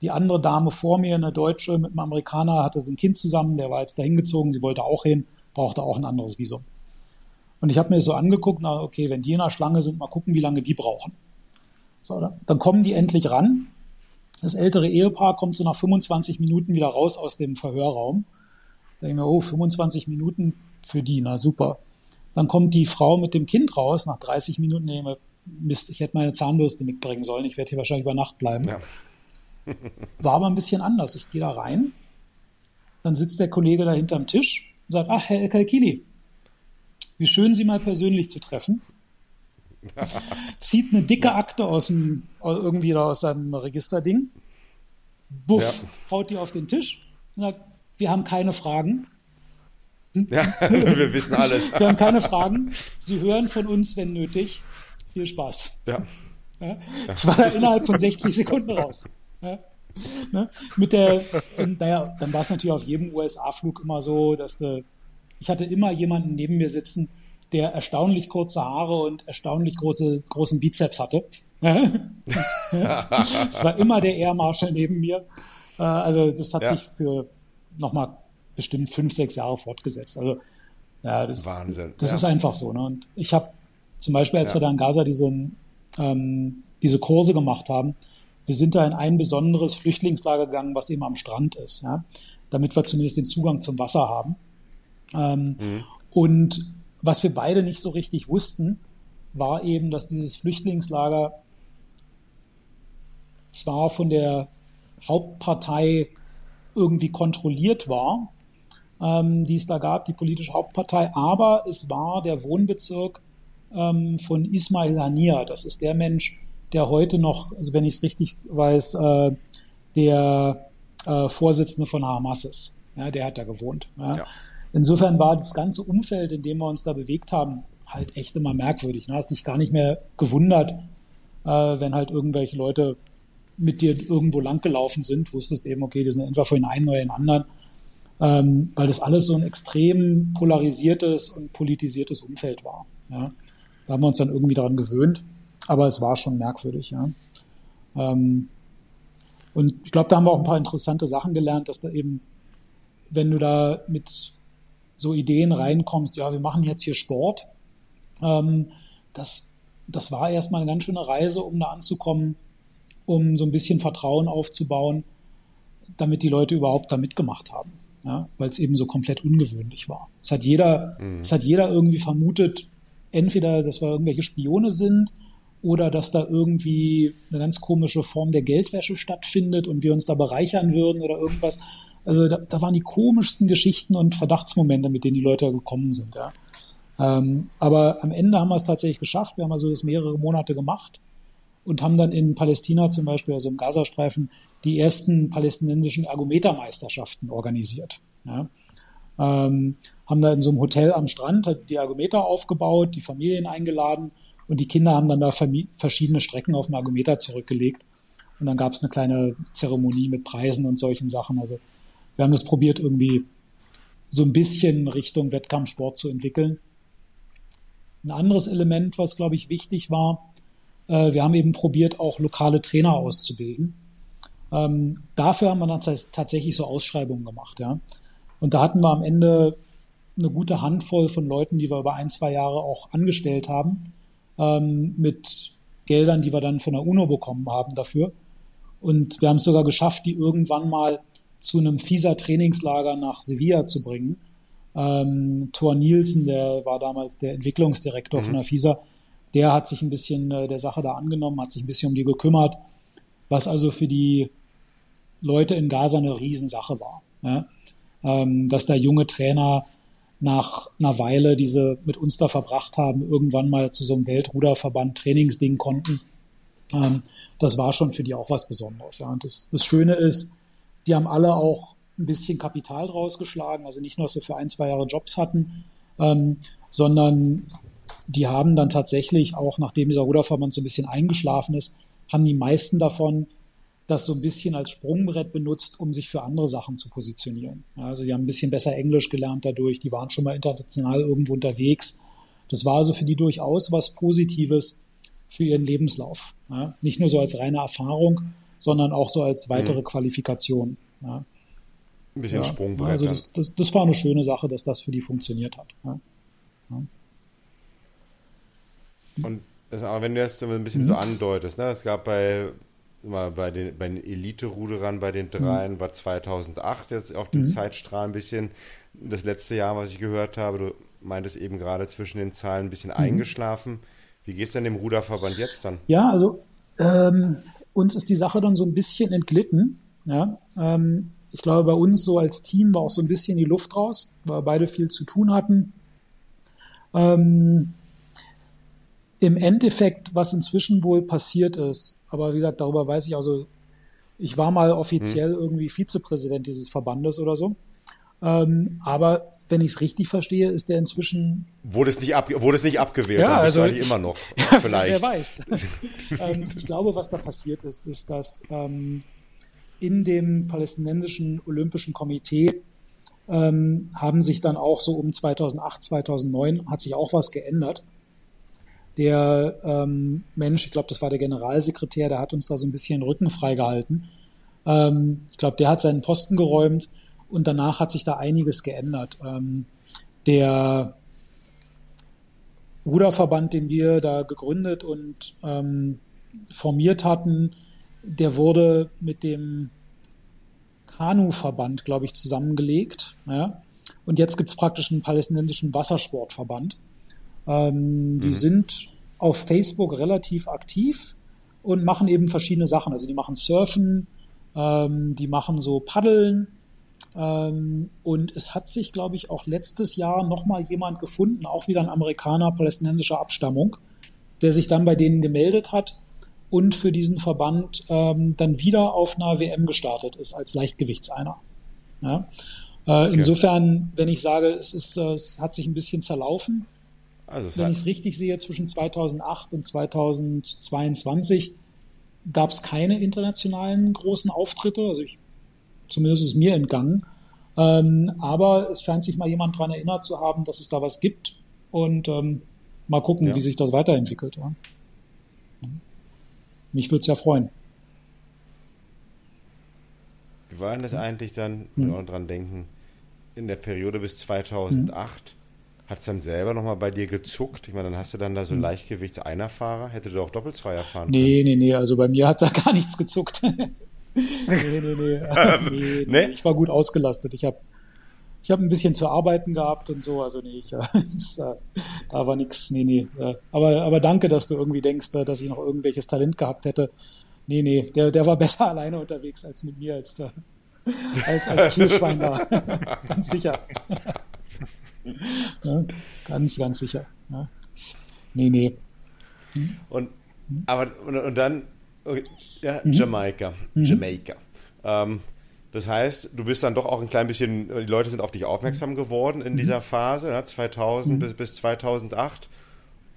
Die andere Dame vor mir, eine Deutsche mit einem Amerikaner, hatte ein Kind zusammen, der war jetzt dahin gezogen, sie wollte auch hin, brauchte auch ein anderes Visum. Und ich habe mir so angeguckt, na okay, wenn die in der Schlange sind, mal gucken, wie lange die brauchen. So, dann kommen die endlich ran. Das ältere Ehepaar kommt so nach 25 Minuten wieder raus aus dem Verhörraum. Da denke ich mir, oh, 25 Minuten, für die, na super. Dann kommt die Frau mit dem Kind raus, nach 30 Minuten, nehme, Mist, ich hätte meine Zahnbürste mitbringen sollen, ich werde hier wahrscheinlich über Nacht bleiben. Ja. War aber ein bisschen anders. Ich gehe da rein, dann sitzt der Kollege da hinterm Tisch und sagt, ach, Herr El Kalkili, wie schön Sie mal persönlich zu treffen. Zieht eine dicke Akte aus dem, irgendwie da aus seinem Registerding, buff, ja. haut die auf den Tisch und sagt, wir haben keine Fragen. Ja, wir wissen alles. wir haben keine Fragen. Sie hören von uns, wenn nötig. Viel Spaß. Ja. ja. Ich war da innerhalb von 60 Sekunden raus. Ja. Ne? Mit der, und naja, dann war es natürlich auf jedem USA-Flug immer so, dass de, ich hatte immer jemanden neben mir sitzen, der erstaunlich kurze Haare und erstaunlich große, großen Bizeps hatte. Es war immer der Air Marshal neben mir. Äh, also das hat ja. sich für nochmal bestimmt fünf, sechs Jahre fortgesetzt. Also ja, das, Wahnsinn. das ja. ist einfach so. Ne? Und ich habe zum Beispiel, als ja. wir da in Gaza diese, ähm, diese Kurse gemacht haben, wir sind da in ein besonderes Flüchtlingslager gegangen, was eben am Strand ist, ja? damit wir zumindest den Zugang zum Wasser haben. Ähm, mhm. Und was wir beide nicht so richtig wussten, war eben, dass dieses Flüchtlingslager zwar von der Hauptpartei irgendwie kontrolliert war, ähm, die es da gab, die politische Hauptpartei, aber es war der Wohnbezirk ähm, von Ismail Hania. Das ist der Mensch, der heute noch, also wenn ich es richtig weiß, äh, der äh, Vorsitzende von Hamas ist. Ja, der hat da gewohnt. Ja. Ja. Insofern war das ganze Umfeld, in dem wir uns da bewegt haben, halt echt immer merkwürdig. Du hast dich gar nicht mehr gewundert, äh, wenn halt irgendwelche Leute mit dir irgendwo langgelaufen sind, wusstest eben, okay, die sind entweder von den einen oder den anderen, ähm, weil das alles so ein extrem polarisiertes und politisiertes Umfeld war. Ja. Da haben wir uns dann irgendwie daran gewöhnt. Aber es war schon merkwürdig, ja. Ähm, und ich glaube, da haben wir auch ein paar interessante Sachen gelernt, dass da eben, wenn du da mit so Ideen reinkommst, ja, wir machen jetzt hier Sport, ähm, das, das war erstmal eine ganz schöne Reise, um da anzukommen, um so ein bisschen Vertrauen aufzubauen, damit die Leute überhaupt da mitgemacht haben. Ja, weil es eben so komplett ungewöhnlich war. Es hat jeder, mhm. es hat jeder irgendwie vermutet, entweder, dass wir irgendwelche Spione sind oder dass da irgendwie eine ganz komische Form der Geldwäsche stattfindet und wir uns da bereichern würden oder irgendwas. Also da, da waren die komischsten Geschichten und Verdachtsmomente, mit denen die Leute gekommen sind. Ja. Ähm, aber am Ende haben wir es tatsächlich geschafft. Wir haben also das mehrere Monate gemacht und haben dann in Palästina zum Beispiel, also im Gazastreifen, die ersten palästinensischen Ergometermeisterschaften organisiert. Ja. Ähm, haben da in so einem Hotel am Strand die Ergometer aufgebaut, die Familien eingeladen und die Kinder haben dann da verschiedene Strecken auf dem Ergometer zurückgelegt. Und dann gab es eine kleine Zeremonie mit Preisen und solchen Sachen. Also wir haben das probiert, irgendwie so ein bisschen Richtung Wettkampfsport zu entwickeln. Ein anderes Element, was, glaube ich, wichtig war, äh, wir haben eben probiert, auch lokale Trainer auszubilden. Ähm, dafür haben wir dann tatsächlich so Ausschreibungen gemacht. Ja. Und da hatten wir am Ende eine gute Handvoll von Leuten, die wir über ein, zwei Jahre auch angestellt haben ähm, mit Geldern, die wir dann von der UNO bekommen haben dafür. Und wir haben es sogar geschafft, die irgendwann mal zu einem FISA-Trainingslager nach Sevilla zu bringen. Ähm, Thor Nielsen, der war damals der Entwicklungsdirektor mhm. von der FISA, der hat sich ein bisschen äh, der Sache da angenommen, hat sich ein bisschen um die gekümmert, was also für die Leute in Gaza eine Riesensache war. Ja? Ähm, dass da junge Trainer nach einer Weile, die sie mit uns da verbracht haben, irgendwann mal zu so einem Weltruderverband Trainingsding konnten. Ähm, das war schon für die auch was Besonderes. Ja. Und das, das Schöne ist, die haben alle auch ein bisschen Kapital draus geschlagen. Also nicht nur, dass sie für ein, zwei Jahre Jobs hatten, ähm, sondern die haben dann tatsächlich auch, nachdem dieser Ruderverband so ein bisschen eingeschlafen ist, haben die meisten davon das so ein bisschen als Sprungbrett benutzt, um sich für andere Sachen zu positionieren. Ja, also die haben ein bisschen besser Englisch gelernt dadurch, die waren schon mal international irgendwo unterwegs. Das war also für die durchaus was Positives für ihren Lebenslauf. Ja, nicht nur so als reine Erfahrung, sondern auch so als weitere mhm. Qualifikation. Ja. Ein bisschen Sprungbrett. Also das, das, das, war eine schöne Sache, dass das für die funktioniert hat. Und das, aber wenn du das so ein bisschen mhm. so andeutest, ne? es gab bei mal bei den, bei den Elite-Ruderern, bei den dreien, mhm. war 2008 jetzt auf dem mhm. Zeitstrahl ein bisschen das letzte Jahr, was ich gehört habe. Du meintest eben gerade zwischen den Zahlen ein bisschen mhm. eingeschlafen. Wie geht es denn dem Ruderverband jetzt dann? Ja, also ähm, uns ist die Sache dann so ein bisschen entglitten. Ja, ähm, ich glaube, bei uns so als Team war auch so ein bisschen die Luft raus, weil beide viel zu tun hatten. Ähm, Im Endeffekt, was inzwischen wohl passiert ist, aber wie gesagt, darüber weiß ich also, ich war mal offiziell hm. irgendwie Vizepräsident dieses Verbandes oder so. Ähm, aber wenn ich es richtig verstehe, ist der inzwischen. Wurde es nicht, ab, wurde es nicht abgewählt, ja, dann also, du immer noch. Vielleicht. Wer weiß. ähm, ich glaube, was da passiert ist, ist, dass ähm, in dem palästinensischen Olympischen Komitee ähm, haben sich dann auch so um 2008, 2009 hat sich auch was geändert. Der ähm, Mensch, ich glaube, das war der Generalsekretär, der hat uns da so ein bisschen Rücken freigehalten. Ähm, ich glaube, der hat seinen Posten geräumt und danach hat sich da einiges geändert. Ähm, der Ruderverband, den wir da gegründet und ähm, formiert hatten, der wurde mit dem Kanu-Verband, glaube ich, zusammengelegt. Ja? Und jetzt gibt es praktisch einen palästinensischen Wassersportverband. Ähm, mhm. Die sind auf Facebook relativ aktiv und machen eben verschiedene Sachen. Also die machen Surfen, ähm, die machen so Paddeln. Ähm, und es hat sich, glaube ich, auch letztes Jahr nochmal jemand gefunden, auch wieder ein Amerikaner palästinensischer Abstammung, der sich dann bei denen gemeldet hat und für diesen Verband ähm, dann wieder auf einer WM gestartet ist als Leichtgewichtseiner. Ja? Äh, okay. Insofern, wenn ich sage, es, ist, äh, es hat sich ein bisschen zerlaufen, also wenn ich es richtig sehe, zwischen 2008 und 2022 gab es keine internationalen großen Auftritte, also ich, zumindest ist mir entgangen. Ähm, aber es scheint sich mal jemand daran erinnert zu haben, dass es da was gibt und ähm, mal gucken, ja. wie sich das weiterentwickelt. Ja. Mich würde es ja freuen. Wie war denn das eigentlich dann, wenn wir dran denken, in der Periode bis 2008? Hm. Hat es dann selber nochmal bei dir gezuckt? Ich meine, dann hast du dann da so hm. Leichtgewichts-Einerfahrer. Hätte du auch Doppelzweier fahren nee, können? Nee, nee, also bei mir hat da gar nichts gezuckt. nee, nee, nee. nee, nee. Ich war gut ausgelastet. Ich habe ich habe ein bisschen zu arbeiten gehabt und so, also nee, ich, äh, da war nichts, nee, nee. Aber, aber danke, dass du irgendwie denkst, äh, dass ich noch irgendwelches Talent gehabt hätte. Nee, nee, der, der war besser alleine unterwegs als mit mir, als, der, als, als Kirschwein da. ganz sicher. Ja, ganz, ganz sicher. Ja. Nee, nee. Hm? Und, aber, und, und dann, okay, ja, mhm. Jamaika, mhm. Jamaika. Ähm, das heißt, du bist dann doch auch ein klein bisschen, die Leute sind auf dich aufmerksam geworden in mhm. dieser Phase, ne, 2000 mhm. bis, bis 2008.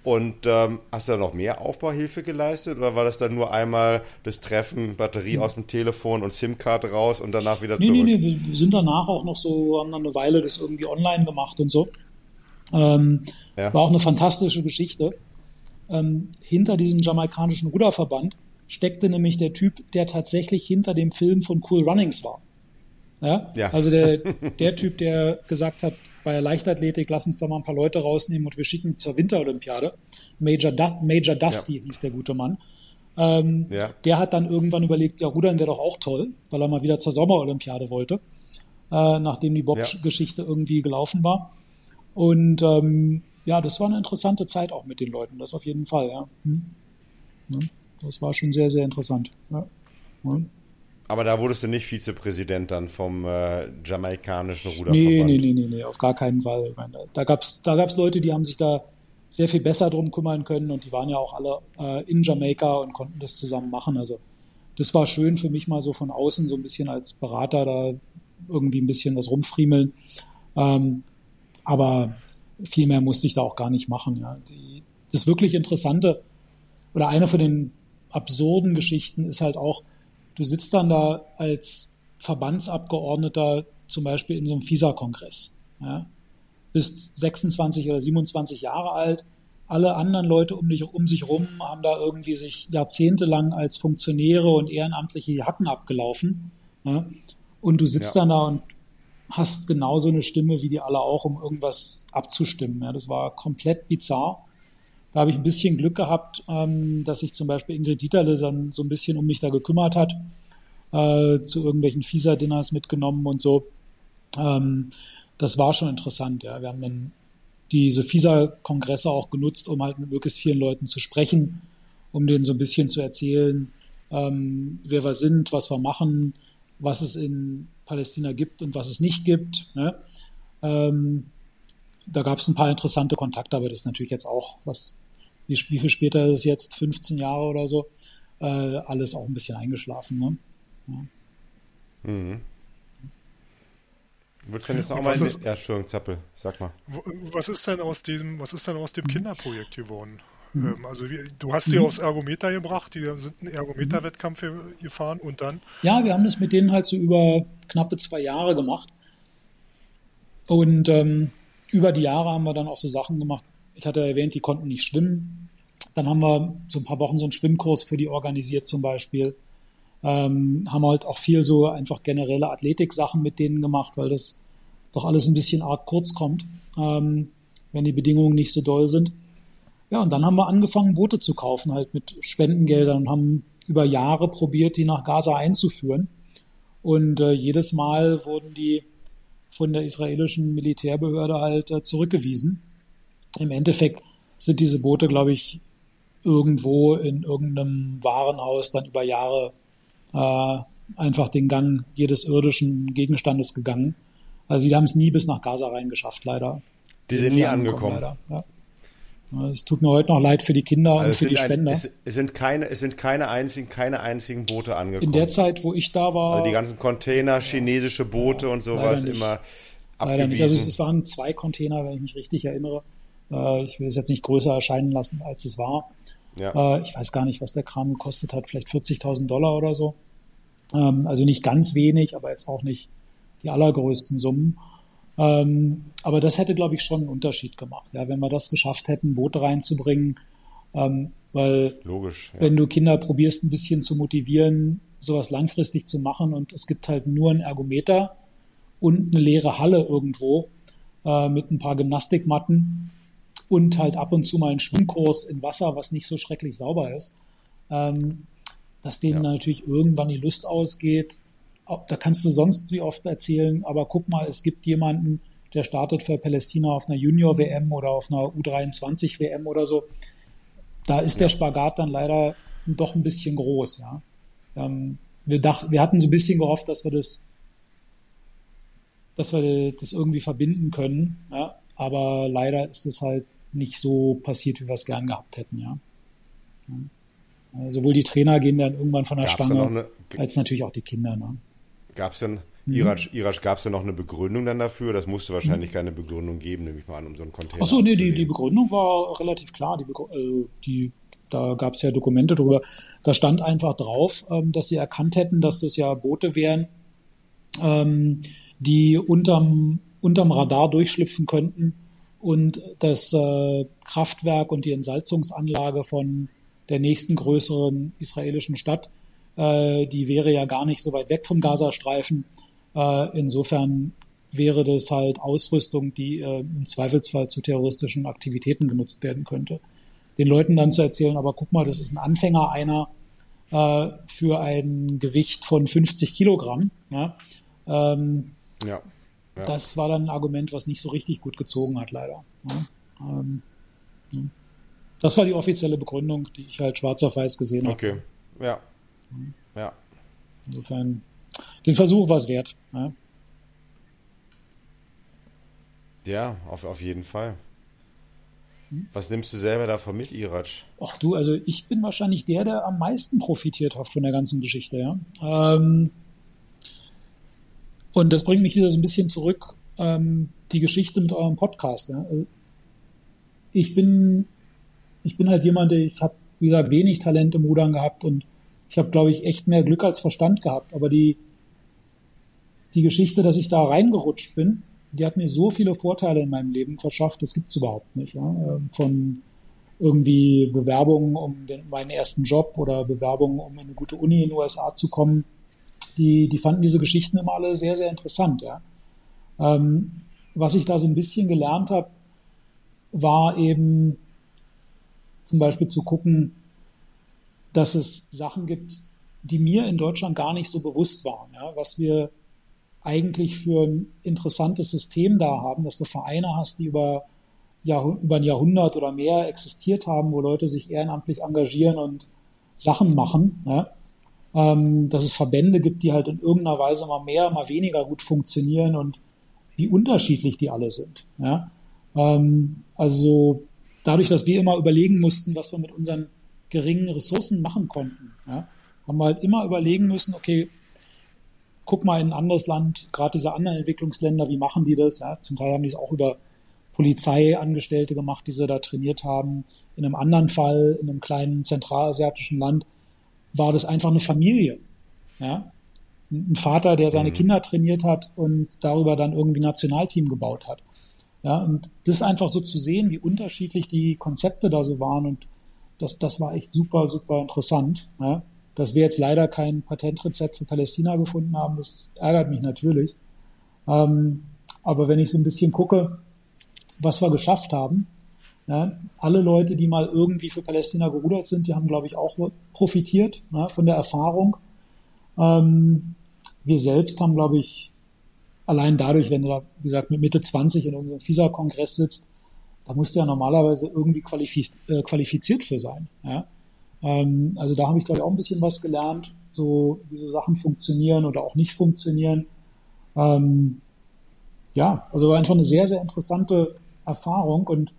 Und ähm, hast du da noch mehr Aufbauhilfe geleistet oder war das dann nur einmal das Treffen, Batterie mhm. aus dem Telefon und SIM-Card raus und danach wieder nee, zurück? Nee, nee, wir sind danach auch noch so, haben dann eine Weile das irgendwie online gemacht und so. Ähm, ja. War auch eine fantastische Geschichte. Ähm, hinter diesem jamaikanischen Ruderverband steckte nämlich der Typ, der tatsächlich hinter dem Film von Cool Runnings war. Ja? ja. Also der, der Typ, der gesagt hat, bei der Leichtathletik, lass uns da mal ein paar Leute rausnehmen und wir schicken zur Winterolympiade. Major, du Major Dusty ja. hieß der gute Mann. Ähm, ja. Der hat dann irgendwann überlegt, ja, Rudern wäre doch auch toll, weil er mal wieder zur Sommerolympiade wollte, äh, nachdem die Bob-Geschichte ja. irgendwie gelaufen war. Und ähm, ja, das war eine interessante Zeit auch mit den Leuten, das auf jeden Fall, ja. Hm. ja das war schon sehr, sehr interessant. Ja. Aber da wurdest du nicht Vizepräsident dann vom äh, jamaikanischen Ruderverband? Nee, nee, nee, nee, nee, auf gar keinen Fall. Meine, da gab es da gab's Leute, die haben sich da sehr viel besser drum kümmern können und die waren ja auch alle äh, in Jamaika und konnten das zusammen machen. Also das war schön für mich mal so von außen, so ein bisschen als Berater da irgendwie ein bisschen was rumfriemeln. Ähm, aber viel mehr musste ich da auch gar nicht machen. Ja. Die, das wirklich Interessante oder eine von den absurden Geschichten ist halt auch, Du sitzt dann da als Verbandsabgeordneter zum Beispiel in so einem FISA-Kongress. Ja? Bist 26 oder 27 Jahre alt. Alle anderen Leute um dich um sich rum haben da irgendwie sich jahrzehntelang als Funktionäre und Ehrenamtliche die Hacken abgelaufen. Ja? Und du sitzt ja. dann da und hast genauso eine Stimme wie die alle auch, um irgendwas abzustimmen. Ja? Das war komplett bizarr. Da habe ich ein bisschen Glück gehabt, ähm, dass sich zum Beispiel Ingrid Dieterle dann so ein bisschen um mich da gekümmert hat, äh, zu irgendwelchen FISA-Dinners mitgenommen und so. Ähm, das war schon interessant, ja. Wir haben dann diese FISA-Kongresse auch genutzt, um halt mit möglichst vielen Leuten zu sprechen, um denen so ein bisschen zu erzählen, ähm, wer wir sind, was wir machen, was es in Palästina gibt und was es nicht gibt. Ne? Ähm, da gab es ein paar interessante Kontakte, aber das ist natürlich jetzt auch, was, wie, wie viel später ist es jetzt, 15 Jahre oder so, äh, alles auch ein bisschen eingeschlafen. Ne? Ja. Mhm. Würdest du denn jetzt noch mal ist, ja, Entschuldigung, Zappel, sag mal. Was ist denn aus dem, was ist denn aus dem Kinderprojekt geworden? Mhm. Ähm, also wie, du hast sie mhm. aufs Ergometer gebracht, die sind einen Ergometer-Wettkampf gefahren und dann? Ja, wir haben das mit denen halt so über knappe zwei Jahre gemacht. Und ähm, über die Jahre haben wir dann auch so Sachen gemacht. Ich hatte erwähnt, die konnten nicht schwimmen. Dann haben wir so ein paar Wochen so einen Schwimmkurs für die organisiert zum Beispiel. Ähm, haben halt auch viel so einfach generelle Athletik-Sachen mit denen gemacht, weil das doch alles ein bisschen arg kurz kommt, ähm, wenn die Bedingungen nicht so doll sind. Ja, und dann haben wir angefangen, Boote zu kaufen, halt mit Spendengeldern und haben über Jahre probiert, die nach Gaza einzuführen. Und äh, jedes Mal wurden die von der israelischen Militärbehörde halt äh, zurückgewiesen. Im Endeffekt sind diese Boote, glaube ich, irgendwo in irgendeinem Warenhaus dann über Jahre äh, einfach den Gang jedes irdischen Gegenstandes gegangen. Also sie haben es nie bis nach Gaza reingeschafft, leider. Die sind nie angekommen. Ja. Es tut mir heute noch leid für die Kinder also und für die Spender. Ein, es, es, sind keine, es sind keine einzigen, keine einzigen Boote angekommen. In der Zeit, wo ich da war. Also die ganzen Container, chinesische Boote ja, und sowas immer Leider nicht. Also es, es, waren zwei Container, wenn ich mich richtig erinnere. Äh, ich will es jetzt nicht größer erscheinen lassen, als es war. Ja. Äh, ich weiß gar nicht, was der Kram gekostet hat. Vielleicht 40.000 Dollar oder so. Ähm, also nicht ganz wenig, aber jetzt auch nicht die allergrößten Summen. Ähm, aber das hätte, glaube ich, schon einen Unterschied gemacht, ja, wenn wir das geschafft hätten, Boote reinzubringen. Ähm, weil Logisch, ja. wenn du Kinder probierst, ein bisschen zu motivieren, sowas langfristig zu machen und es gibt halt nur ein Ergometer und eine leere Halle irgendwo äh, mit ein paar Gymnastikmatten und halt ab und zu mal einen Schwimmkurs in Wasser, was nicht so schrecklich sauber ist, ähm, dass denen ja. natürlich irgendwann die Lust ausgeht, da kannst du sonst wie oft erzählen, aber guck mal, es gibt jemanden, der startet für Palästina auf einer Junior-WM oder auf einer U23-WM oder so. Da ist ja. der Spagat dann leider doch ein bisschen groß, ja. Ähm, wir, dachten, wir hatten so ein bisschen gehofft, dass wir das, dass wir das irgendwie verbinden können, ja. Aber leider ist es halt nicht so passiert, wie wir es gern gehabt hätten, ja. ja. Sowohl die Trainer gehen dann irgendwann von der Gab's Stange, als natürlich auch die Kinder, ne? Gab es denn, mhm. Irasch, Irasch gab es denn noch eine Begründung dann dafür? Das musste wahrscheinlich mhm. keine Begründung geben, nehme ich mal an, um so einen Container Achso, nee, die, die Begründung war relativ klar. Die, äh, die, da gab es ja Dokumente drüber. Da stand einfach drauf, ähm, dass sie erkannt hätten, dass das ja Boote wären, ähm, die unterm, unterm Radar durchschlüpfen könnten und das äh, Kraftwerk und die Entsalzungsanlage von der nächsten größeren israelischen Stadt äh, die wäre ja gar nicht so weit weg vom Gazastreifen. Äh, insofern wäre das halt Ausrüstung, die äh, im Zweifelsfall zu terroristischen Aktivitäten genutzt werden könnte. Den Leuten dann zu erzählen, aber guck mal, das ist ein Anfänger einer äh, für ein Gewicht von 50 Kilogramm. Ja? Ähm, ja, ja. Das war dann ein Argument, was nicht so richtig gut gezogen hat, leider. Ja? Ähm, das war die offizielle Begründung, die ich halt schwarz auf weiß gesehen habe. Okay, ja. Ja. Insofern, den Versuch war es wert. Ja, ja auf, auf jeden Fall. Hm? Was nimmst du selber davon mit, Iratsch? Ach du, also ich bin wahrscheinlich der, der am meisten profitiert hat von der ganzen Geschichte, ja. Ähm, und das bringt mich wieder so ein bisschen zurück, ähm, die Geschichte mit eurem Podcast. Ja. Also ich bin, ich bin halt jemand, der, ich habe, wie gesagt, wenig Talent im Rudern gehabt und ich habe, glaube ich, echt mehr Glück als Verstand gehabt. Aber die, die Geschichte, dass ich da reingerutscht bin, die hat mir so viele Vorteile in meinem Leben verschafft, das gibt's überhaupt nicht. Ja? Ähm, von irgendwie Bewerbungen um den, meinen ersten Job oder Bewerbungen, um in eine gute Uni in den USA zu kommen. Die, die fanden diese Geschichten immer alle sehr, sehr interessant. Ja? Ähm, was ich da so ein bisschen gelernt habe, war eben zum Beispiel zu gucken, dass es Sachen gibt, die mir in Deutschland gar nicht so bewusst waren, ja, was wir eigentlich für ein interessantes System da haben, dass du Vereine hast, die über, Jahr, über ein Jahrhundert oder mehr existiert haben, wo Leute sich ehrenamtlich engagieren und Sachen machen. Ja. Ähm, dass es Verbände gibt, die halt in irgendeiner Weise mal mehr, mal weniger gut funktionieren und wie unterschiedlich die alle sind. Ja. Ähm, also dadurch, dass wir immer überlegen mussten, was wir mit unseren geringen Ressourcen machen konnten, ja, haben wir halt immer überlegen müssen, okay, guck mal in ein anderes Land, gerade diese anderen Entwicklungsländer, wie machen die das? Ja, zum Teil haben die es auch über Polizeiangestellte gemacht, die sie da trainiert haben. In einem anderen Fall, in einem kleinen zentralasiatischen Land, war das einfach eine Familie. Ja? Ein Vater, der seine mhm. Kinder trainiert hat und darüber dann irgendwie Nationalteam gebaut hat. Ja, und das einfach so zu sehen, wie unterschiedlich die Konzepte da so waren und das, das war echt super, super interessant. Ja. Dass wir jetzt leider kein Patentrezept für Palästina gefunden haben, das ärgert mich natürlich. Ähm, aber wenn ich so ein bisschen gucke, was wir geschafft haben, ja, alle Leute, die mal irgendwie für Palästina gerudert sind, die haben, glaube ich, auch profitiert ja, von der Erfahrung. Ähm, wir selbst haben, glaube ich, allein dadurch, wenn du da, wie gesagt, mit Mitte 20 in unserem FISA-Kongress sitzt, da musst du ja normalerweise irgendwie qualifiz äh, qualifiziert für sein. Ja? Ähm, also da habe ich, glaube ich, auch ein bisschen was gelernt, so wie so Sachen funktionieren oder auch nicht funktionieren. Ähm, ja, also war einfach eine sehr, sehr interessante Erfahrung und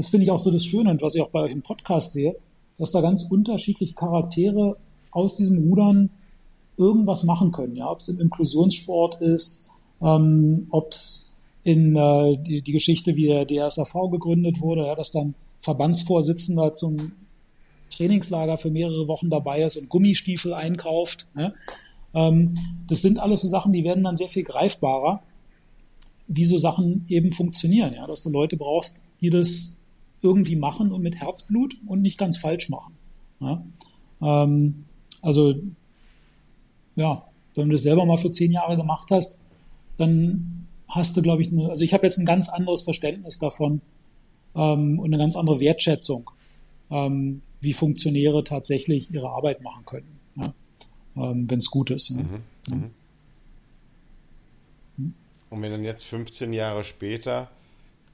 das finde ich auch so das Schöne und was ich auch bei euch im Podcast sehe, dass da ganz unterschiedliche Charaktere aus diesem Rudern irgendwas machen können. Ja, ob es im Inklusionssport ist, ähm, ob es in äh, die, die Geschichte, wie der DSAV gegründet wurde, ja, dass dann Verbandsvorsitzender zum Trainingslager für mehrere Wochen dabei ist und Gummistiefel einkauft. Ja. Ähm, das sind alles so Sachen, die werden dann sehr viel greifbarer, wie so Sachen eben funktionieren. Ja, dass du Leute brauchst, die das irgendwie machen und mit Herzblut und nicht ganz falsch machen. Ja? Ähm, also, ja, wenn du das selber mal für zehn Jahre gemacht hast, dann hast du, glaube ich, eine, also ich habe jetzt ein ganz anderes Verständnis davon ähm, und eine ganz andere Wertschätzung, ähm, wie Funktionäre tatsächlich ihre Arbeit machen können, ja? ähm, wenn es gut ist. Ja? Mhm. Mhm. Und wenn dann jetzt 15 Jahre später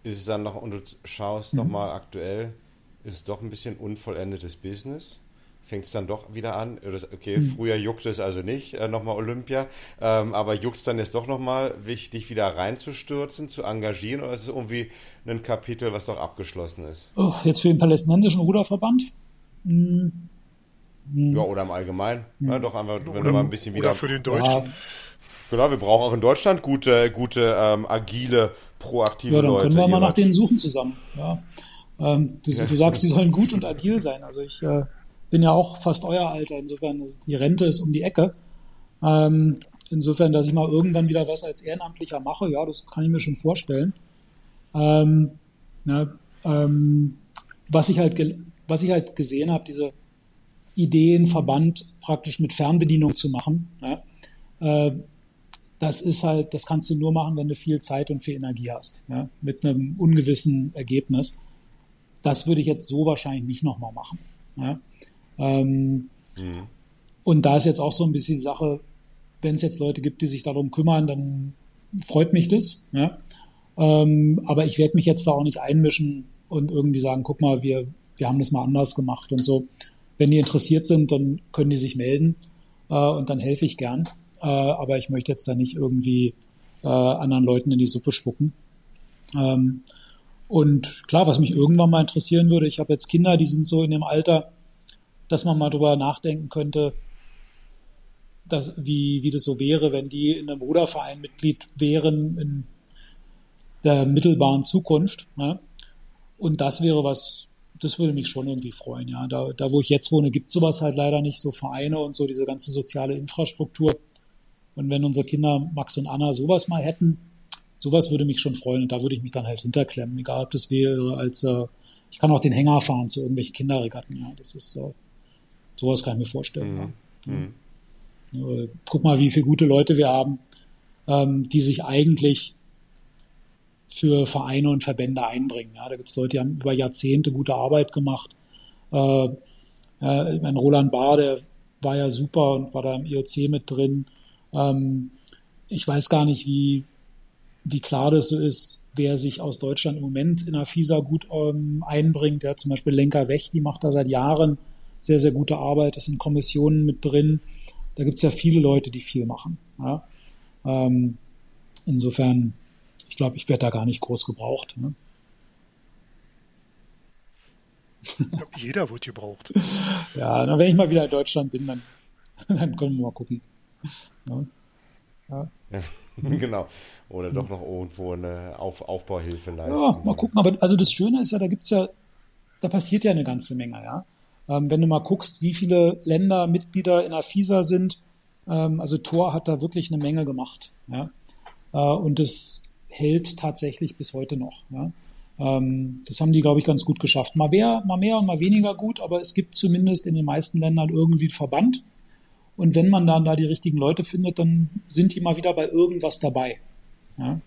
ist es dann noch, und du schaust mhm. nochmal aktuell, ist es doch ein bisschen unvollendetes Business? Fängt es dann doch wieder an? Okay, mhm. früher juckt es also nicht, äh, nochmal Olympia, ähm, aber juckt es dann jetzt doch nochmal, dich wieder reinzustürzen, zu engagieren, oder ist es irgendwie ein Kapitel, was doch abgeschlossen ist? Oh, jetzt für den palästinensischen Ruderverband? Mhm. Ja, oder im Allgemeinen. Mhm. Ja, doch einfach, wenn oder, du mal ein bisschen wieder. Oder für den Deutschen. Ja. Genau, wir brauchen auch in Deutschland gute, gute ähm, agile, proaktive Leute. Ja, dann Leute, können wir mal nach denen suchen zusammen. Ja. Ähm, du, du, sagst, die sollen gut und agil sein. Also ich äh, bin ja auch fast euer Alter. Insofern, die Rente ist um die Ecke. Ähm, insofern, dass ich mal irgendwann wieder was als Ehrenamtlicher mache, ja, das kann ich mir schon vorstellen. Ähm, na, ähm, was ich halt, was ich halt gesehen habe, diese Ideen, Verband praktisch mit Fernbedienung zu machen. Ja, äh, das ist halt, das kannst du nur machen, wenn du viel Zeit und viel Energie hast, ja, mit einem ungewissen Ergebnis. Das würde ich jetzt so wahrscheinlich nicht nochmal machen. Ja. Ähm, mhm. Und da ist jetzt auch so ein bisschen die Sache, wenn es jetzt Leute gibt, die sich darum kümmern, dann freut mich das. Ja. Ähm, aber ich werde mich jetzt da auch nicht einmischen und irgendwie sagen, guck mal, wir, wir haben das mal anders gemacht und so. Wenn die interessiert sind, dann können die sich melden äh, und dann helfe ich gern äh, aber ich möchte jetzt da nicht irgendwie äh, anderen Leuten in die Suppe spucken. Ähm, und klar, was mich irgendwann mal interessieren würde, ich habe jetzt Kinder, die sind so in dem Alter, dass man mal drüber nachdenken könnte, dass, wie, wie das so wäre, wenn die in einem Ruderverein Mitglied wären in der mittelbaren Zukunft. Ne? Und das wäre was, das würde mich schon irgendwie freuen. Ja, da, da wo ich jetzt wohne, gibt sowas halt leider nicht, so Vereine und so diese ganze soziale Infrastruktur. Und wenn unsere Kinder Max und Anna sowas mal hätten, sowas würde mich schon freuen und da würde ich mich dann halt hinterklemmen, egal ob das wäre als, äh, ich kann auch den Hänger fahren zu irgendwelchen Kinderregatten, ja, das ist, äh, sowas kann ich mir vorstellen. Mhm. Ja. Mhm. Guck mal, wie viele gute Leute wir haben, ähm, die sich eigentlich für Vereine und Verbände einbringen. Ja, da gibt es Leute, die haben über Jahrzehnte gute Arbeit gemacht Äh, äh, mein Roland Bahr, der war ja super und war da im IOC mit drin. Ähm, ich weiß gar nicht, wie, wie klar das so ist, wer sich aus Deutschland im Moment in der FISA gut ähm, einbringt. Ja, zum Beispiel Lenker Wech, die macht da seit Jahren sehr, sehr gute Arbeit. Das sind Kommissionen mit drin. Da gibt es ja viele Leute, die viel machen. Ja. Ähm, insofern, ich glaube, ich werde da gar nicht groß gebraucht. Ne? Ich glaube, jeder wird gebraucht. ja, dann, wenn ich mal wieder in Deutschland bin, dann, dann können wir mal gucken. Ja. Ja. ja. genau. Oder doch noch irgendwo eine Auf Aufbauhilfe leisten. Ja, mal gucken. Aber also das Schöne ist ja, da gibt's ja, da passiert ja eine ganze Menge, ja. Ähm, wenn du mal guckst, wie viele Länder Mitglieder in der FISA sind, ähm, also Tor hat da wirklich eine Menge gemacht, ja. Äh, und das hält tatsächlich bis heute noch, ja. Ähm, das haben die, glaube ich, ganz gut geschafft. Mal mehr, mal mehr und mal weniger gut, aber es gibt zumindest in den meisten Ländern irgendwie einen Verband. Und wenn man dann da die richtigen Leute findet, dann sind die mal wieder bei irgendwas dabei. Ja?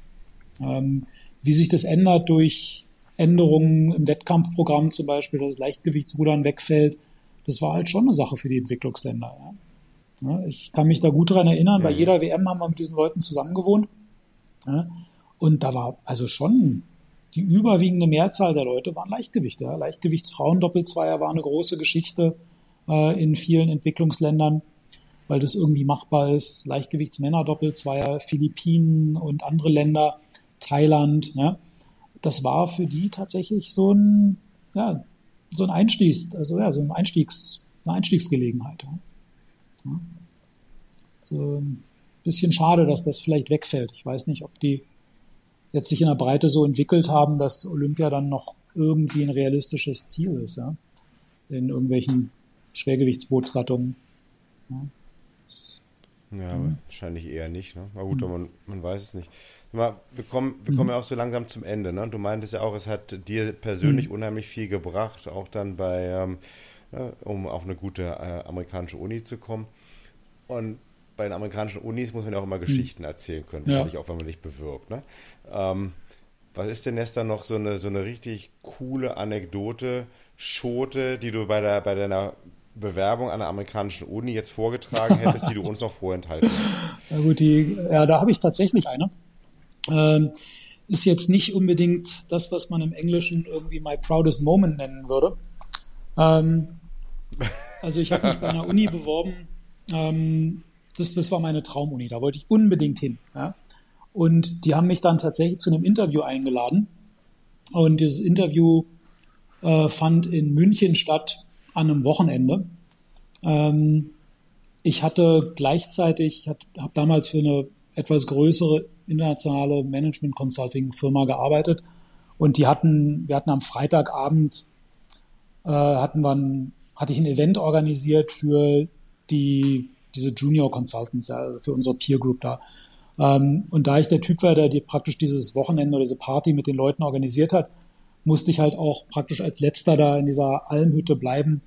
Ähm, wie sich das ändert durch Änderungen im Wettkampfprogramm zum Beispiel, dass das Leichtgewichtsrudern wegfällt, das war halt schon eine Sache für die Entwicklungsländer. Ja? Ja, ich kann mich da gut dran erinnern, bei jeder WM haben wir mit diesen Leuten zusammengewohnt. Und da war also schon die überwiegende Mehrzahl der Leute waren Leichtgewicht. Ja. Leichtgewichtsfrauen-Doppelzweier war eine große Geschichte äh, in vielen Entwicklungsländern weil das irgendwie machbar ist. Leichtgewichtsmänner-Doppelzweier, Philippinen und andere Länder, Thailand. Ja. Das war für die tatsächlich so ein, ja, so ein Einstiegs, also ja, so ein Einstiegs, eine Einstiegsgelegenheit. Ja. So ein bisschen schade, dass das vielleicht wegfällt. Ich weiß nicht, ob die jetzt sich in der Breite so entwickelt haben, dass Olympia dann noch irgendwie ein realistisches Ziel ist, ja. In irgendwelchen Schwergewichtsbootsgattungen. Ja. Ja, mhm. wahrscheinlich eher nicht. Ne? Aber gut, mhm. man, man weiß es nicht. Mal, wir kommen, wir kommen mhm. ja auch so langsam zum Ende. Ne? Du meintest ja auch, es hat dir persönlich mhm. unheimlich viel gebracht, auch dann bei, ähm, ne, um auf eine gute äh, amerikanische Uni zu kommen. Und bei den amerikanischen Unis muss man ja auch immer mhm. Geschichten erzählen können, wahrscheinlich ja. auch, wenn man sich bewirbt. Ne? Ähm, was ist denn jetzt da noch so eine, so eine richtig coole Anekdote, Schote, die du bei, der, bei deiner Bewerbung an der amerikanischen Uni jetzt vorgetragen hättest, die du uns noch vorenthalten hast? Ja gut, die, ja, da habe ich tatsächlich eine. Ähm, ist jetzt nicht unbedingt das, was man im Englischen irgendwie my proudest moment nennen würde. Ähm, also ich habe mich bei einer Uni beworben. Ähm, das, das war meine Traumuni, da wollte ich unbedingt hin. Ja? Und die haben mich dann tatsächlich zu einem Interview eingeladen. Und dieses Interview äh, fand in München statt an einem Wochenende. Ähm, ich hatte gleichzeitig, ich habe damals für eine etwas größere internationale Management Consulting Firma gearbeitet und die hatten, wir hatten am Freitagabend äh, hatten wir hatte ich ein Event organisiert für die diese Junior Consultants, also für unsere Peer Group da. Ähm, und da ich der Typ war, der die, praktisch dieses Wochenende oder diese Party mit den Leuten organisiert hat, musste ich halt auch praktisch als letzter da in dieser Almhütte bleiben,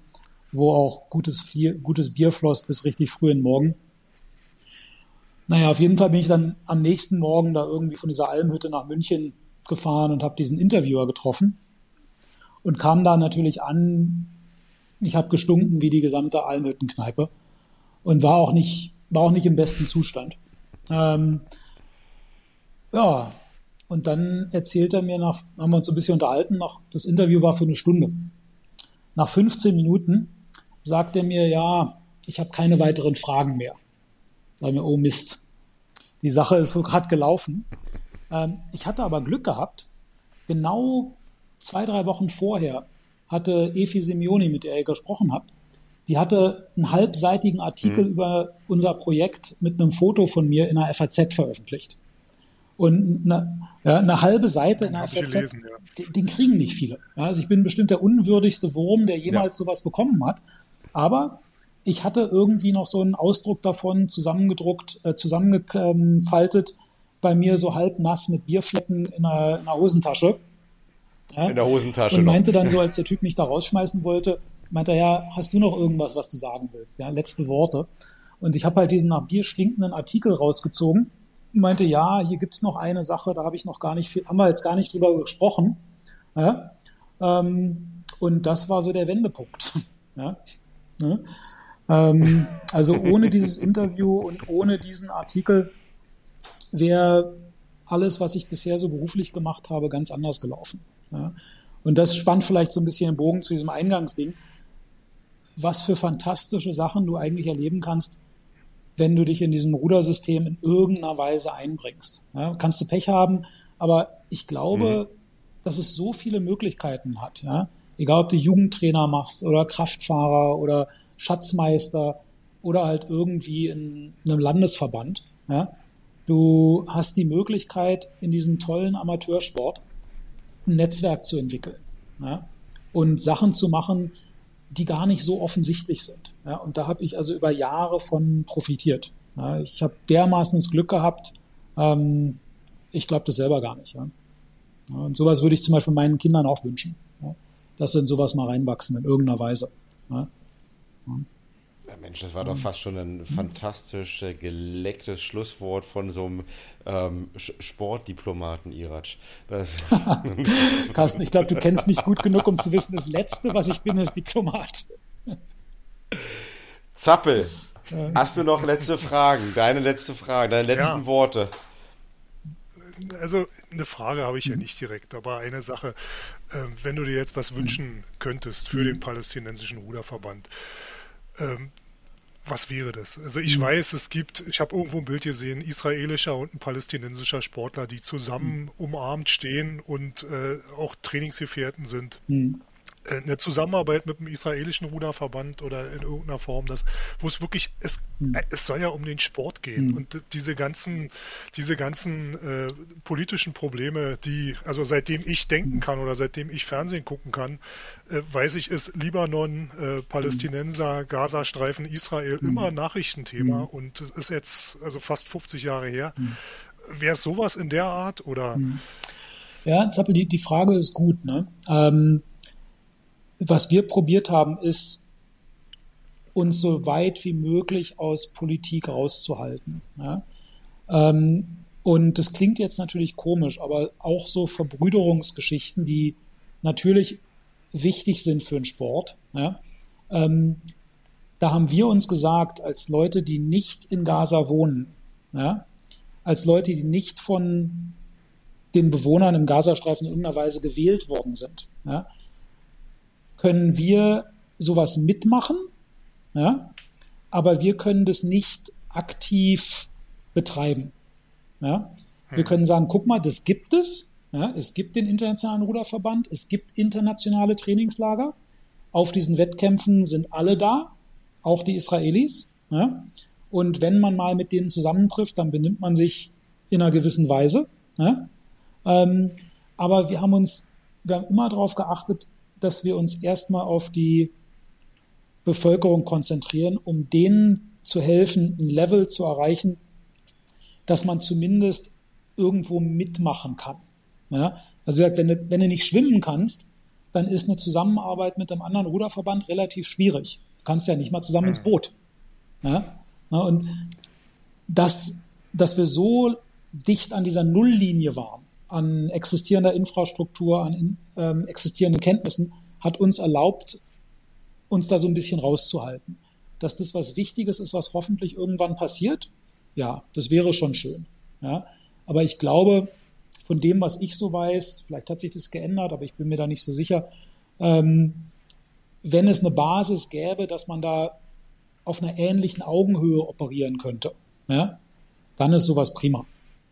wo auch gutes, gutes Bier floss bis richtig früh in den Morgen. Naja, auf jeden Fall bin ich dann am nächsten Morgen da irgendwie von dieser Almhütte nach München gefahren und habe diesen Interviewer getroffen und kam da natürlich an. Ich habe gestunken wie die gesamte Almhüttenkneipe und war auch nicht, war auch nicht im besten Zustand. Ähm, ja, und dann erzählt er mir nach, haben wir uns ein bisschen unterhalten, nach, das Interview war für eine Stunde. Nach 15 Minuten sagt er mir, ja, ich habe keine weiteren Fragen mehr. Sag mir, oh Mist, die Sache ist gerade gelaufen. Ähm, ich hatte aber Glück gehabt. Genau zwei, drei Wochen vorher hatte Efi Simeoni, mit der ihr gesprochen habt, die hatte einen halbseitigen Artikel mhm. über unser Projekt mit einem Foto von mir in der FAZ veröffentlicht. Und eine, ja, eine halbe Seite in der FAZ, gelesen, ja. den, den, kriegen nicht viele. Ja, also ich bin bestimmt der unwürdigste Wurm, der jemals ja. sowas bekommen hat. Aber ich hatte irgendwie noch so einen Ausdruck davon zusammengedruckt, äh, zusammengefaltet, bei mir so halb nass mit Bierflecken in der, in der Hosentasche. Ja? In der Hosentasche. Und meinte noch. dann so, als der Typ mich da rausschmeißen wollte, meinte er, ja, hast du noch irgendwas, was du sagen willst? Ja, letzte Worte. Und ich habe halt diesen nach Bier stinkenden Artikel rausgezogen meinte, ja, hier gibt's noch eine Sache, da habe ich noch gar nicht viel, haben wir jetzt gar nicht drüber gesprochen. Ja? Ähm, Und das war so der Wendepunkt. Ja? ja? Ähm, also ohne dieses Interview und ohne diesen Artikel wäre alles, was ich bisher so beruflich gemacht habe, ganz anders gelaufen. Und das spannt vielleicht so ein bisschen den Bogen zu diesem Eingangsding. Was für fantastische Sachen du eigentlich erleben kannst, wenn du dich in diesem Rudersystem in irgendeiner Weise einbringst. Ja? Kannst du Pech haben, aber ich glaube, mhm. dass es so viele Möglichkeiten hat. Ja? Egal, ob du Jugendtrainer machst oder Kraftfahrer oder Schatzmeister oder halt irgendwie in einem Landesverband. Ja? Du hast die Möglichkeit, in diesem tollen Amateursport ein Netzwerk zu entwickeln ja? und Sachen zu machen, die gar nicht so offensichtlich sind. Ja? Und da habe ich also über Jahre von profitiert. Ja? Ich habe dermaßen das Glück gehabt, ähm, ich glaube das selber gar nicht. Ja? Und sowas würde ich zum Beispiel meinen Kindern auch wünschen dass sie in sowas mal reinwachsen in irgendeiner Weise. Ja. Ja, Mensch, das war doch fast schon ein fantastisch äh, gelecktes Schlusswort von so einem ähm, Sportdiplomaten, Iratsch. Carsten, ich glaube, du kennst mich gut genug, um zu wissen, das Letzte, was ich bin, ist Diplomat. Zappel, hast du noch letzte Fragen? Deine letzte Frage, deine letzten ja. Worte? also eine Frage habe ich ja nicht direkt, aber eine Sache, ähm, wenn du dir jetzt was wünschen könntest für den palästinensischen Ruderverband, ähm, was wäre das? Also ich mhm. weiß, es gibt, ich habe irgendwo ein Bild gesehen, israelischer und ein palästinensischer Sportler, die zusammen umarmt stehen und äh, auch Trainingsgefährten sind. Mhm. Äh, eine Zusammenarbeit mit dem israelischen Ruderverband oder in irgendeiner Form, das, wo es wirklich, es, mhm. es soll ja um den Sport gehen mhm. und diese ganzen, diese ganzen äh, politischen Probleme, die, also seitdem ich denken hm. kann oder seitdem ich Fernsehen gucken kann, äh, weiß ich, ist Libanon, äh, Palästinenser, hm. Gazastreifen, Israel mhm. immer Nachrichtenthema hm. und es ist jetzt also fast 50 Jahre her. Wäre es sowas in der Art oder? Ja, Zappel, die, die Frage ist gut, ne? Ähm, was wir probiert haben, ist, uns so weit wie möglich aus Politik rauszuhalten. Ja? Ähm, und das klingt jetzt natürlich komisch, aber auch so Verbrüderungsgeschichten, die natürlich wichtig sind für den Sport. Ja? Ähm, da haben wir uns gesagt, als Leute, die nicht in Gaza wohnen, ja? als Leute, die nicht von den Bewohnern im Gazastreifen in irgendeiner Weise gewählt worden sind, ja? Können wir sowas mitmachen, ja, aber wir können das nicht aktiv betreiben. Ja. Wir hm. können sagen, guck mal, das gibt es. Ja, es gibt den Internationalen Ruderverband, es gibt internationale Trainingslager. Auf diesen Wettkämpfen sind alle da, auch die Israelis. Ja. Und wenn man mal mit denen zusammentrifft, dann benimmt man sich in einer gewissen Weise. Ja. Ähm, aber wir haben uns, wir haben immer darauf geachtet, dass wir uns erstmal auf die Bevölkerung konzentrieren, um denen zu helfen, ein Level zu erreichen, dass man zumindest irgendwo mitmachen kann. Ja? Also wenn du, wenn du nicht schwimmen kannst, dann ist eine Zusammenarbeit mit einem anderen Ruderverband relativ schwierig. Du kannst ja nicht mal zusammen ins. Boot. Ja? Und das, dass wir so dicht an dieser Nulllinie waren, an existierender Infrastruktur, an ähm, existierenden Kenntnissen, hat uns erlaubt, uns da so ein bisschen rauszuhalten. Dass das was Wichtiges ist, was hoffentlich irgendwann passiert, ja, das wäre schon schön. Ja. Aber ich glaube, von dem, was ich so weiß, vielleicht hat sich das geändert, aber ich bin mir da nicht so sicher, ähm, wenn es eine Basis gäbe, dass man da auf einer ähnlichen Augenhöhe operieren könnte, ja, dann ist sowas prima.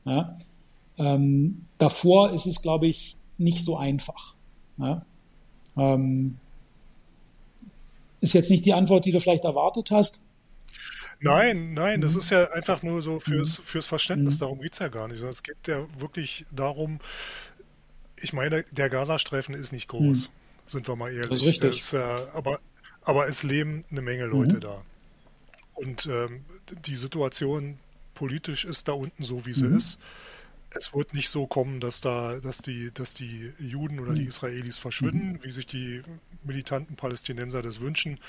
Ja. Ähm, davor ist es, glaube ich, nicht so einfach. Ja. Ähm, ist jetzt nicht die Antwort, die du vielleicht erwartet hast. Nein, nein, das mhm. ist ja einfach nur so fürs, mhm. fürs Verständnis, mhm. darum geht es ja gar nicht. Es geht ja wirklich darum, ich meine, der Gazastreifen ist nicht groß, sind wir mal ehrlich. Das ist richtig. Das, äh, aber, aber es leben eine Menge Leute mhm. da. Und ähm, die Situation politisch ist da unten so, wie sie mhm. ist es wird nicht so kommen, dass da, dass die, dass die Juden oder die hm. Israelis verschwinden, mhm. wie sich die militanten Palästinenser das wünschen.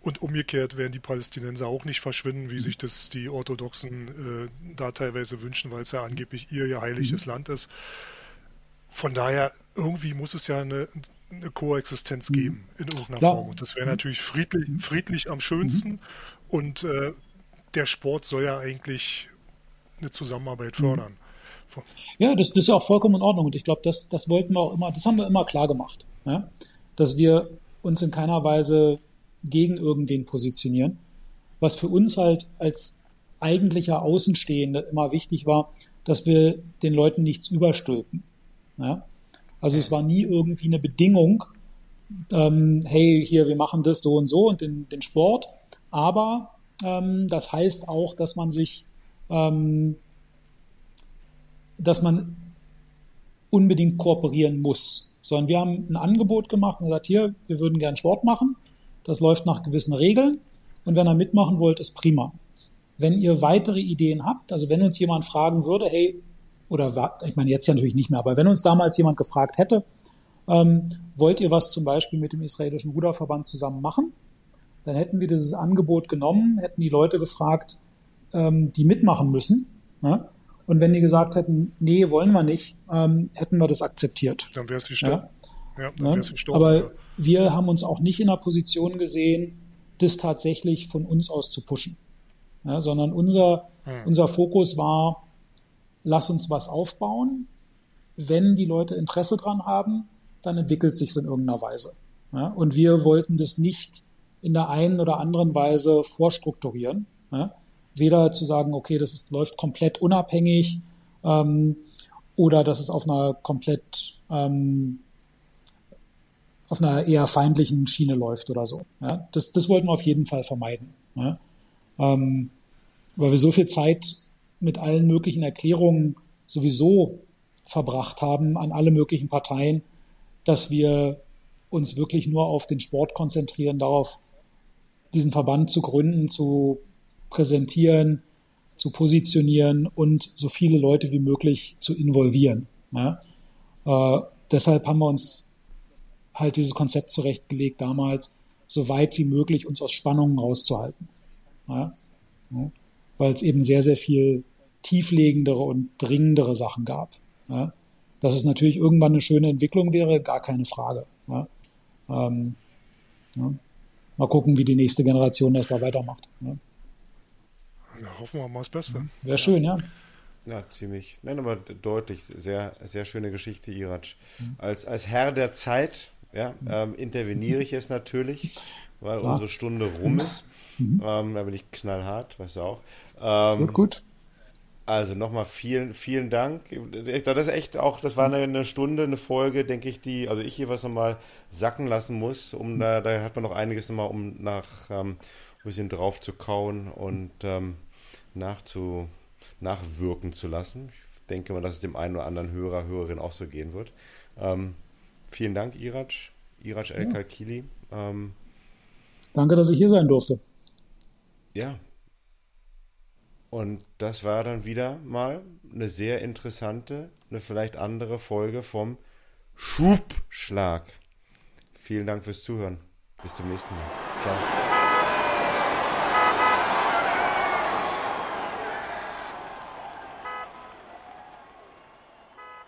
Und umgekehrt werden die Palästinenser auch nicht verschwinden, wie mhm. sich das die Orthodoxen äh, da teilweise wünschen, weil es ja angeblich ihr, ihr heiliges mhm. Land ist. Von daher, irgendwie muss es ja eine, eine Koexistenz mhm. geben in irgendeiner Klar. Form. Und das wäre natürlich friedlich, friedlich am schönsten. Mhm. Und äh, der Sport soll ja eigentlich eine Zusammenarbeit fördern. Ja, das, das, ist ja auch vollkommen in Ordnung. Und ich glaube, das, das wollten wir auch immer, das haben wir immer klar gemacht. Ja? Dass wir uns in keiner Weise gegen irgendwen positionieren. Was für uns halt als eigentlicher Außenstehende immer wichtig war, dass wir den Leuten nichts überstülpen. Ja? Also es war nie irgendwie eine Bedingung, ähm, hey, hier, wir machen das so und so und den, den Sport. Aber ähm, das heißt auch, dass man sich, ähm, dass man unbedingt kooperieren muss. Sondern wir haben ein Angebot gemacht und gesagt, hier, wir würden gern Sport machen. Das läuft nach gewissen Regeln. Und wenn ihr mitmachen wollt, ist prima. Wenn ihr weitere Ideen habt, also wenn uns jemand fragen würde, hey, oder ich meine jetzt ja natürlich nicht mehr, aber wenn uns damals jemand gefragt hätte, ähm, wollt ihr was zum Beispiel mit dem israelischen Ruderverband zusammen machen? Dann hätten wir dieses Angebot genommen, hätten die Leute gefragt, ähm, die mitmachen müssen. Ne? Und wenn die gesagt hätten, nee, wollen wir nicht, ähm, hätten wir das akzeptiert. Dann wäre es gestorben. Ja? Ja, dann ne? gestorben. Aber ja. wir haben uns auch nicht in der Position gesehen, das tatsächlich von uns aus zu pushen. Ja, sondern unser, hm. unser Fokus war, lass uns was aufbauen. Wenn die Leute Interesse dran haben, dann entwickelt sich in irgendeiner Weise. Ja, und wir wollten das nicht in der einen oder anderen Weise vorstrukturieren. Ja, weder zu sagen, okay, das ist, läuft komplett unabhängig ähm, oder dass es auf einer komplett ähm, auf einer eher feindlichen Schiene läuft oder so. Ja, das, das wollten wir auf jeden Fall vermeiden. Ja, ähm, weil wir so viel Zeit mit allen möglichen Erklärungen sowieso verbracht haben an alle möglichen Parteien, dass wir uns wirklich nur auf den Sport konzentrieren, darauf, diesen Verband zu gründen, zu präsentieren, zu positionieren und so viele Leute wie möglich zu involvieren. Ja? Äh, deshalb haben wir uns halt dieses Konzept zurechtgelegt damals, so weit wie möglich uns aus Spannungen rauszuhalten. Ja? Ja? Weil es eben sehr, sehr viel tieflegendere und dringendere Sachen gab. Ja? Dass es natürlich irgendwann eine schöne Entwicklung wäre, gar keine Frage. Ja? Ähm, ja. Mal gucken, wie die nächste Generation das da weitermacht. Ja? Na, hoffen wir mal das Beste. Wäre schön, ja. Ja, ziemlich. Nein, aber deutlich. Sehr, sehr schöne Geschichte, Iratsch. Mhm. Als, als Herr der Zeit ja, ähm, interveniere ich jetzt natürlich, weil Klar. unsere Stunde rum ist. Mhm. Ähm, da bin ich knallhart, weißt du auch. Ähm, gut, gut. Also nochmal vielen, vielen Dank. Das ist echt auch, das war eine, Stunde, eine Folge, denke ich, die, also ich hier was nochmal sacken lassen muss, um da, da hat man noch einiges nochmal, um nach ähm, ein bisschen drauf zu kauen und ähm, nachzu, nachwirken zu lassen. Ich denke mal, dass es dem einen oder anderen Hörer, Hörerin auch so gehen wird. Ähm, vielen Dank, Iratsch, Iratsch El Kalkili. Ähm, Danke, dass ich hier sein durfte. Ja, und das war dann wieder mal eine sehr interessante, eine vielleicht andere Folge vom Schubschlag. Vielen Dank fürs Zuhören. Bis zum nächsten Mal. Ciao.